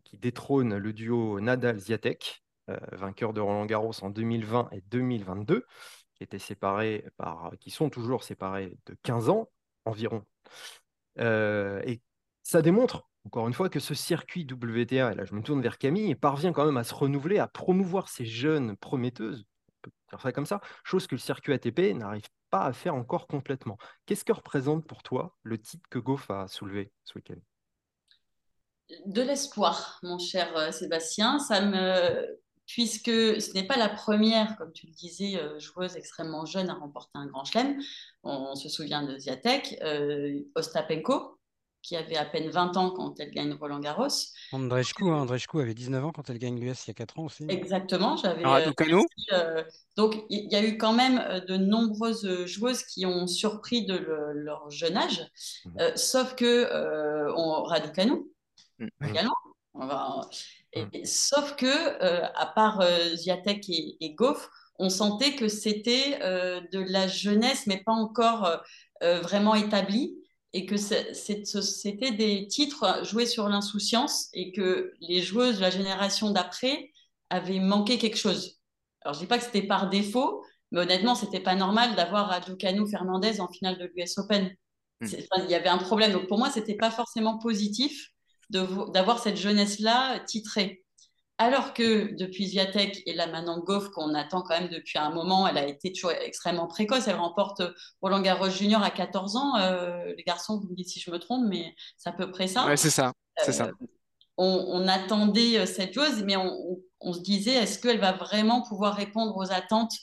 qui détrône le duo Nadal-Ziatek, euh, vainqueur de Roland Garros en 2020 et 2022 étaient séparés par, qui sont toujours séparés de 15 ans environ. Euh, et ça démontre, encore une fois, que ce circuit WTA, et là je me tourne vers Camille, parvient quand même à se renouveler, à promouvoir ces jeunes prometteuses, on peut faire ça comme ça, chose que le circuit ATP n'arrive pas à faire encore complètement. Qu'est-ce que représente pour toi le titre que Goff a soulevé ce week-end? De l'espoir, mon cher euh, Sébastien. Ça me puisque ce n'est pas la première, comme tu le disais, euh, joueuse extrêmement jeune à remporter un grand chelem. On, se souvient de Ziatek, euh, Ostapenko, qui avait à peine 20 ans quand elle gagne Roland Garros. Andreescu, hein, avait 19 ans quand elle gagne l'US il y a 4 ans aussi. Exactement, j'avais. Euh, donc il y a eu quand même de nombreuses joueuses qui ont surpris de leur jeune âge, mmh. sauf que on, Raducanu. Également. On va, Mmh. sauf que, euh, à part euh, Ziatek et, et, Goff, on sentait que c'était euh, de la jeunesse, mais pas encore vraiment établie, et que c'était des titres joués sur l'insouciance, et que les joueuses de la génération d'après avaient manqué quelque chose. Alors, je dis pas que c'était par défaut, mais honnêtement, c'était pas normal d'avoir Raducanu Fernandez en finale de l'US Open. Il y avait un problème. Donc, pour moi, c'était pas forcément positif d'avoir cette jeunesse-là titrée. Alors que depuis Viatek et la maintenant Goff, qu'on attend quand même depuis un moment, elle a été toujours extrêmement précoce. Elle remporte Roland Garros Junior à 14 ans. Euh, les garçons, vous me dites si je me trompe, mais c'est à peu près ça. Ouais, c'est ça. c'est ça. Euh, on, attendait euh, cette chose, mais on, se disait est-ce qu'elle va vraiment pouvoir répondre aux attentes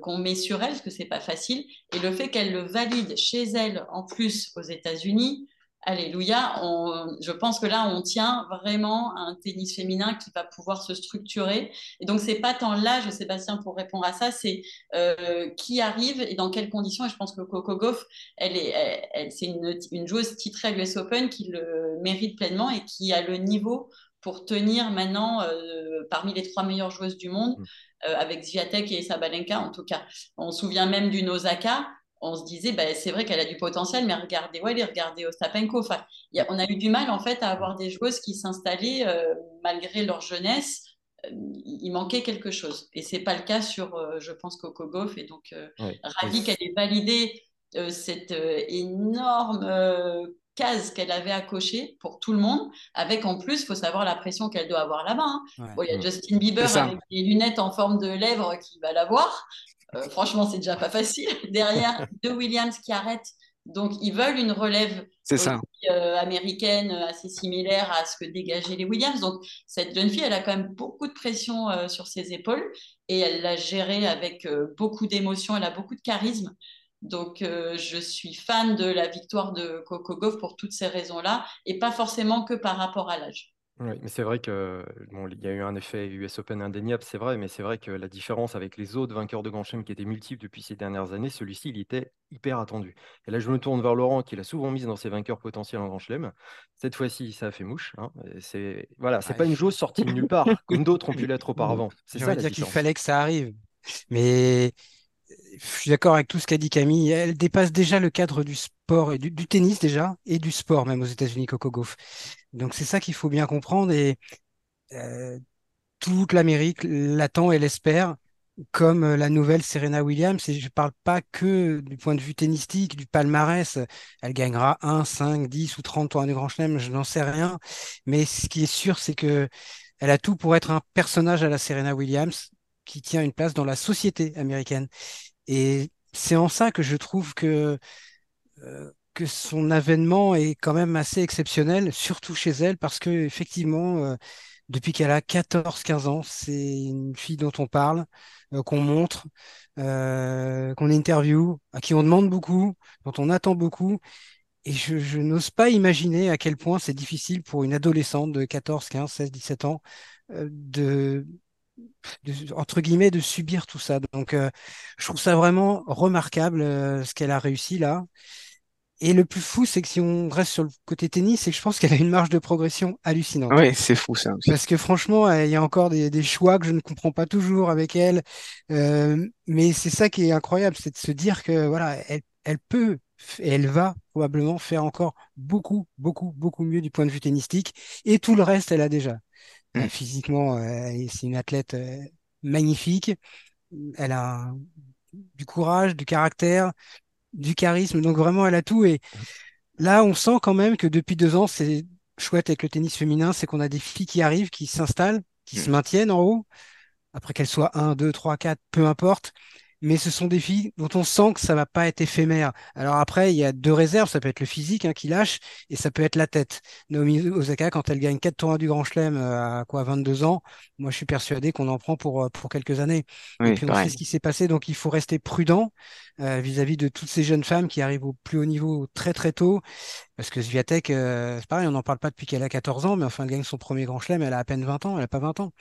qu'on met sur elle, parce que c'est pas facile. Et le fait qu'elle le valide chez elle, en plus aux États-Unis, Alléluia. je pense que là, on tient vraiment un tennis féminin qui va pouvoir se structurer. Et donc, c'est pas tant l'âge, Sébastien, pour répondre à ça, c'est euh, qui arrive et dans quelles conditions. Et je pense que Coco Gauff, elle est, c'est une, joueuse titrée à l'US Open qui le mérite pleinement et qui a le niveau pour tenir maintenant euh, parmi les trois meilleures joueuses du monde, mmh. euh, avec Zviatek et Sabalenka en tout cas. On se souvient même d'une Osaka on se disait, bah, c'est vrai qu'elle a du potentiel, mais regardez Wally, regardez Ostapenko. Enfin, on a eu du mal en fait à avoir des joueuses qui s'installaient euh, malgré leur jeunesse. Euh, il manquait quelque chose. Et c'est pas le cas sur, euh, je pense, Coco Gauff. Et donc, ravi qu'elle ait validé cette énorme case qu'elle avait à cocher pour tout le monde, avec en plus, il faut savoir la pression qu'elle doit avoir là-bas. Hein. il y a Justin Bieber avec des lunettes en forme de lèvres qui va l'avoir. Euh, franchement, c'est déjà pas facile. [laughs] Derrière, deux Williams qui arrêtent. Donc, ils veulent une relève euh, américaine euh, assez similaire à ce que dégageaient les Williams. Donc, cette jeune fille, elle a quand même beaucoup de pression sur ses épaules et elle l'a gérée avec beaucoup d'émotion. Elle a beaucoup de charisme. Donc, je suis fan de la victoire de Coco Gauff pour toutes ces raisons-là et pas forcément que par rapport à l'âge. Oui, mais c'est vrai que bon, il y a eu un effet US Open indéniable, c'est vrai, mais c'est vrai que la différence avec les autres vainqueurs de Grand Chelem qui étaient multiples depuis ces dernières années, celui-ci, il était hyper attendu. Et là, je me tourne vers Laurent, qui l'a souvent mis dans ses vainqueurs potentiels en Grand Chelem. Cette fois-ci, ça a fait mouche. Hein. C'est voilà, c'est pas une chose sortie de nulle part, [laughs] comme d'autres ont pu l'être auparavant. [laughs] C'est ça dire qu'il fallait que ça arrive. Mais je suis d'accord avec tout ce qu'a dit Camille. Elle dépasse déjà le cadre du sport et du, tennis déjà et du sport même aux États-Unis, Coco Gauff. Donc c'est ça qu'il faut bien comprendre et euh, toute l'Amérique l'attend et l'espère comme euh, la nouvelle Serena Williams. Et je ne parle pas que du point de vue tennistique, du palmarès. Elle gagnera 1, 5, 10 ou 30 tours du Grand Chelem, je n'en sais rien. Mais ce qui est sûr, c'est que elle a tout pour être un personnage à la Serena Williams qui tient une place dans la société américaine. Et c'est en ça que je trouve que, euh, que son avènement est quand même assez exceptionnel, surtout chez elle, parce que effectivement, euh, depuis qu'elle a 14-15 ans, c'est une fille dont on parle, euh, qu'on montre, euh, qu'on interview, à qui on demande beaucoup, dont on attend beaucoup. Et je, je n'ose pas imaginer à quel point c'est difficile pour une adolescente de 14, 15, 16, 17 ans euh, de, de, entre guillemets, de subir tout ça. Donc, euh, je trouve ça vraiment remarquable euh, ce qu'elle a réussi là. Et le plus fou, c'est que si on reste sur le côté tennis, c'est que je pense qu'elle a une marge de progression hallucinante. Oui, c'est fou ça aussi. Parce que franchement, il y a encore des, des, choix que je ne comprends pas toujours avec elle. Euh, mais c'est ça qui est incroyable, c'est de se dire que voilà, elle, elle peut et elle va probablement faire encore beaucoup, beaucoup, beaucoup mieux du point de vue tennistique. Et tout le reste, elle a déjà. Mmh. Physiquement, euh, c'est une athlète euh, magnifique. Elle a du courage, du caractère, du charisme. Donc vraiment, elle a tout. Et là, on sent quand même que depuis deux ans, c'est chouette avec le tennis féminin, c'est qu'on a des filles qui arrivent, qui s'installent, qui mmh. se maintiennent en haut. Après qu'elles soient 1, 2, 3, 4, peu importe mais ce sont des filles dont on sent que ça va pas être éphémère. Alors après, il y a deux réserves, ça peut être le physique hein, qui lâche et ça peut être la tête. Naomi Osaka, quand elle gagne quatre tournois du Grand Chelem euh, à quoi 22 ans, moi je suis persuadé qu'on en prend pour euh, pour quelques années. Oui, et puis on sait ce qui s'est passé, donc il faut rester prudent euh, vis-à-vis de toutes ces jeunes femmes qui arrivent au plus haut niveau très très tôt. Parce que Sviatek, euh, c'est pareil, on n'en parle pas depuis qu'elle a 14 ans, mais enfin elle gagne son premier Grand Chelem, elle a à peine 20 ans, elle a pas 20 ans.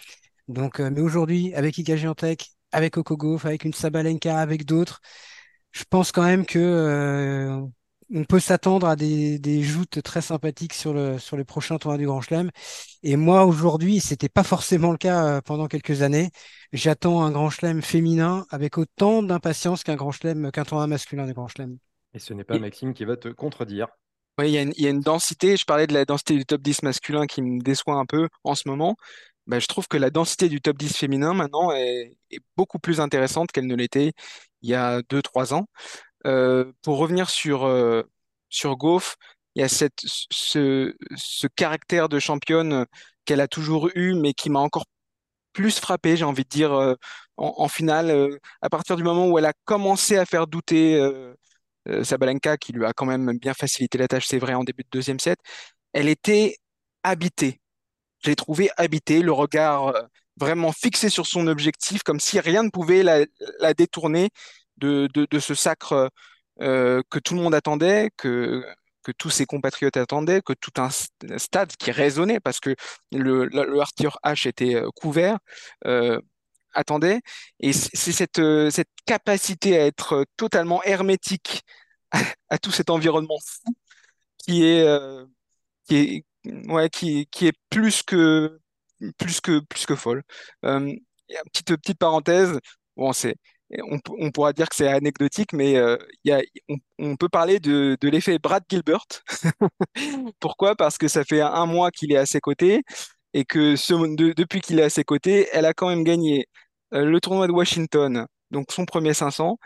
Donc, mais aujourd'hui, avec Ika Giantec, avec Okogov, avec une Sabalenka, avec d'autres. Je pense quand même que euh, on peut s'attendre à des, des, joutes très sympathiques sur le sur les prochains tournois du Grand Chelem. Et moi aujourd'hui, c'était pas forcément le cas euh, pendant quelques années. J'attends un Grand Chelem féminin avec autant d'impatience qu'un Grand Chelem qu'un tournoi masculin du Grand Chelem. Et ce n'est pas Maxime qui va te contredire. Oui, il y, y, a une densité. Je parlais de la densité du top 10 masculin qui me déçoit un peu en ce moment. Bah, je trouve que la densité du top 10 féminin maintenant est, beaucoup plus intéressante qu'elle ne l'était il y a 2-3 ans. Euh, pour revenir sur, euh, sur Goff, il y a cette, ce, ce caractère de championne qu'elle a toujours eu, mais qui m'a encore plus frappé, j'ai envie de dire, euh, en, en, finale, à partir du moment où elle a commencé à faire douter Sabalenka, qui lui a quand même bien facilité la tâche, c'est vrai, en début de deuxième set, elle était habitée je l'ai trouvé habité, le regard euh, vraiment fixé sur son objectif, comme si rien ne pouvait la, détourner de, ce sacre euh, que tout le monde attendait, que, tous ses compatriotes attendaient, que tout un stade qui résonnait, parce que le, le Arthur H était euh, couvert, attendait. Et c'est cette, capacité à être totalement hermétique [laughs] à, tout cet environnement fou qui est, qui est, ouais, qui, qui est plus que, plus que, plus que folle. Euh, petite, petite parenthèse, on, on, pourra dire que c'est anecdotique, mais euh, y a, on, peut parler de, de l'effet Brad Gilbert. [laughs] Pourquoi? Parce que ça fait un mois qu'il est à ses côtés et que depuis qu'il est à ses côtés, elle a quand même gagné euh, le tournoi de Washington, donc son premier 500,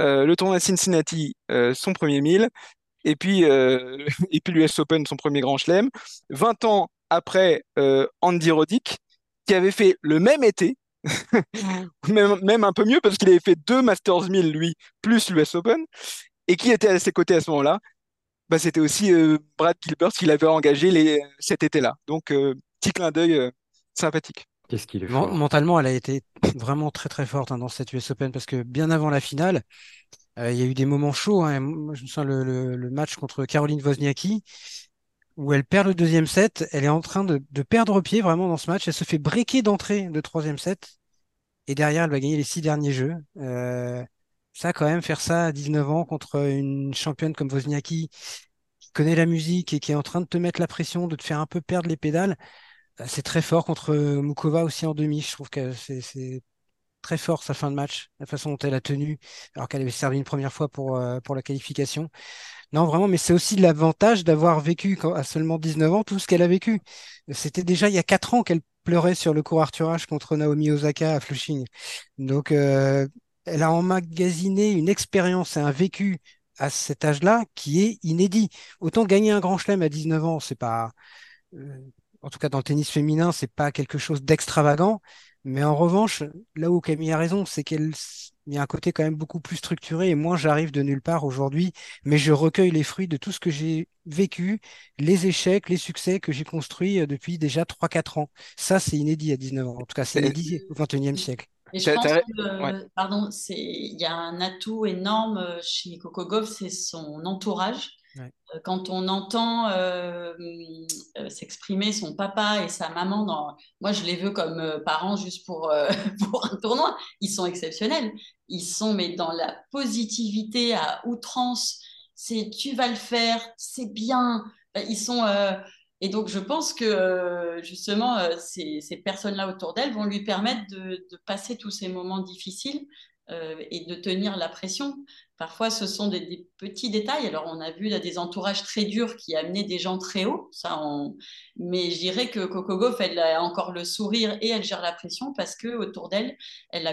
euh, le tournoi de Cincinnati, son premier 1000, et puis, euh, [laughs] et puis l'US Open, son premier grand chelem. 20 ans après euh, Andy Roddick, qui avait fait le même été, [laughs] même, même, un peu mieux parce qu'il avait fait deux Masters 1000, lui, plus l'US Open, et qui était à ses côtés à ce moment-là? Bah, C'était aussi euh, Brad Gilbert qui l'avait engagé les, cet été-là. Donc, euh, petit clin d'œil sympathique. Qu'est-ce qu'il est fort. Mentalement, elle a été vraiment très très forte hein, dans cette US Open parce que bien avant la finale, euh, il y a eu des moments chauds. Hein. Je me souviens le, le, le, match contre Caroline Wozniacki où elle perd le deuxième set. Elle est en train de, de perdre pied vraiment dans ce match. Elle se fait breaker d'entrée de troisième set et derrière, elle va gagner les six derniers jeux. Euh, ça, quand même, faire ça à 19 ans contre une championne comme Wozniacki qui connaît la musique et qui est en train de te mettre la pression, de te faire un peu perdre les pédales, euh, c'est très fort contre Mukova aussi en demi. Je trouve que c'est très fort sa fin de match, la façon dont elle a tenu, alors qu'elle avait servi une première fois pour, euh, pour la qualification. Non, vraiment, mais c'est aussi l'avantage d'avoir vécu à seulement 19 ans tout ce qu'elle a vécu. C'était déjà il y a 4 ans qu'elle pleurait sur le court Arthur Ashe contre Naomi Osaka à Flushing. Donc, euh, elle a emmagasiné une expérience et un vécu à cet âge-là qui est inédit. Autant gagner un grand chelem à 19 ans, c'est pas, euh, en tout cas dans le tennis féminin, c'est pas quelque chose d'extravagant. Mais en revanche, là où Camille a raison, c'est qu'il y a un côté quand même beaucoup plus structuré et moi j'arrive de nulle part aujourd'hui, mais je recueille les fruits de tout ce que j'ai vécu, les échecs, les succès que j'ai construits euh, depuis déjà 3-4 ans. Ça, c'est inédit à 19 ans. En tout cas, c'est inédit au 21e siècle. Et je pense que, pardon, il y a un atout énorme euh, chez Coco Gauff, c'est son entourage. Euh, quand on entend euh, s'exprimer son papa et sa maman, moi je les veux comme parents juste pour, [laughs] pour un tournoi, ils sont exceptionnels. Ils sont mais dans la positivité à outrance. C'est tu vas le faire, c'est bien. Ils sont et donc, je pense que euh, justement, euh, ces, personnes-là autour d'elle vont lui permettre de, passer tous ces moments difficiles euh, et de tenir la pression. Parfois, ce sont des, petits détails. Alors, on a vu des entourages très durs qui amenaient des gens très hauts. Mais je dirais que Coco Gauff, elle a encore le sourire et elle gère la pression parce que autour d'elle,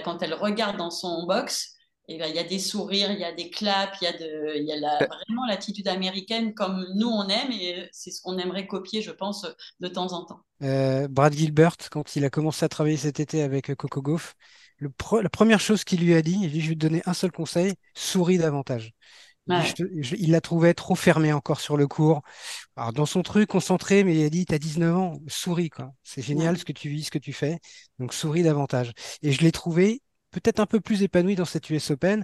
quand elle regarde dans son box, ben, il y a des sourires, il y a des claps, il y a, de, il y a vraiment l'attitude américaine comme nous on aime et c'est ce qu'on aimerait copier, je pense, de temps en temps. Euh, Brad Gilbert, quand il a commencé à travailler cet été avec Coco Gauff, le la première chose qu'il lui a dit, il dit, je vais te donner un seul conseil, souris davantage. il la trouvait trop fermée encore sur le cours. Alors, dans son truc, concentré, mais il a dit, tu as 19 ans, souris, quoi. C'est génial ce que tu vis, ce que tu fais. Donc, souris davantage. Et je l'ai trouvé peut-être un peu plus épanouie dans cette US Open.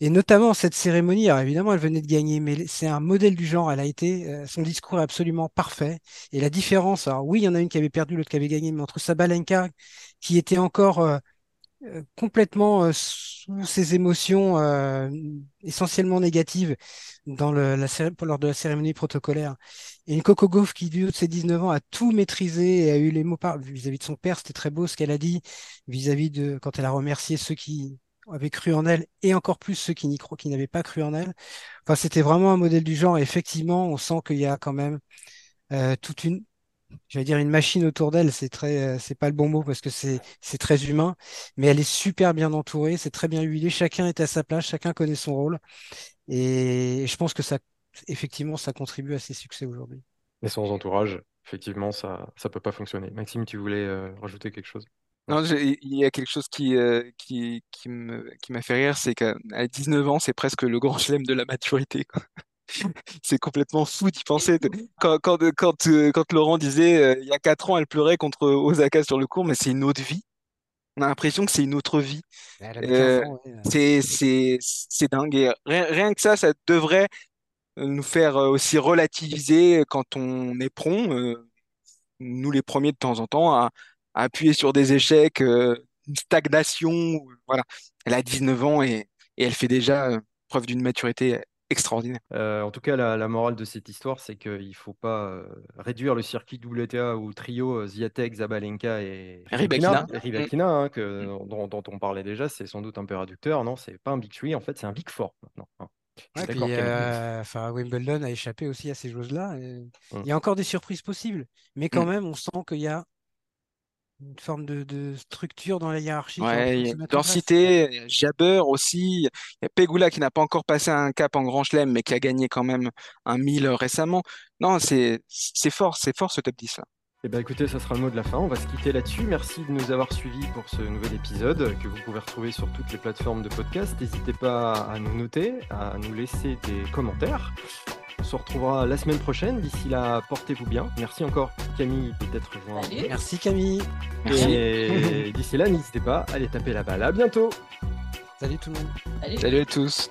Et notamment cette cérémonie, alors évidemment, elle venait de gagner, mais c'est un modèle du genre. Elle a été, euh, son discours est absolument parfait. Et la différence, alors oui, il y en a une qui avait perdu, l'autre qui avait gagné, mais entre Sabalenka, qui était encore euh, complètement sous ses émotions essentiellement négatives dans le, la, lors de la cérémonie protocolaire, et une Coco Gauff qui, du haut de ses 19 ans, a tout maîtrisé et a eu les mots par vis-à-vis de son père. C'était très beau ce qu'elle a dit vis-à-vis de quand elle a remercié ceux qui avaient cru en elle et encore plus ceux qui n'y qui n'avaient pas cru en elle. Enfin, c'était vraiment un modèle du genre. Et effectivement, on sent qu'il y a quand même euh, toute une, j'allais dire une machine autour d'elle. C'est très, euh, c'est pas le bon mot parce que c'est c'est très humain, mais elle est super bien entourée. C'est très bien huilé. Chacun est à sa place. Chacun connaît son rôle. Et je pense que ça effectivement, ça contribue à ses succès aujourd'hui. Et sans entourage, effectivement, ça ne peut pas fonctionner. Maxime, tu voulais euh, rajouter quelque chose? Non, il y a quelque chose qui, euh, qui, qui me, qui m'a fait rire, c'est qu'à 19 ans, c'est presque le grand [laughs] chelem de la maturité. [laughs] C'est complètement fou d'y penser. Quand, quand, quand, euh, quand Laurent disait il y a 4 ans, elle pleurait contre Osaka sur le cours, mais c'est une autre vie. On a l'impression que c'est une autre vie. c'est, c'est, c'est dingue. rien, rien, que ça, ça devrait nous faire euh, aussi relativiser quand on est prompt, euh, nous les premiers de temps en temps, à, appuyer sur des échecs, euh, une stagnation. Voilà. Elle a 19 ans et, elle fait déjà preuve d'une maturité extraordinaire. en tout cas, la, morale de cette histoire, c'est qu'il ne faut pas réduire le circuit WTA ou trio Ziatek, Zabalenka et hein, que, mm. dont, on parlait déjà. C'est sans doute un peu réducteur. Non, c'est pas un Big Three, en fait, c'est un Big Four maintenant. Hein. Euh, Wimbledon a échappé aussi à ces choses-là. Mmh. Il y a encore des surprises possibles, mais quand mmh. même, on sent qu'il y a une forme de, structure dans la hiérarchie. il y a densité, Jabber aussi. Il y a Pegula qui n'a pas encore passé un cap en Grand Chelem, mais qui a gagné quand même un 1000 récemment. Non, c'est fort, c'est fort ce top 10 là. Eh bien écoutez, ça sera le mot de la fin. On va se quitter là-dessus. Merci de nous avoir suivis pour ce nouvel épisode que vous pouvez retrouver sur toutes les plateformes de podcast. N'hésitez pas à nous noter, à nous laisser des commentaires. On se retrouvera la semaine prochaine. D'ici là, portez-vous bien. Merci encore Camille peut-être rejoint. Merci Camille. Et [laughs] d'ici là, n'hésitez pas à aller taper la balle. À bientôt. Salut tout le monde. Salut à tous.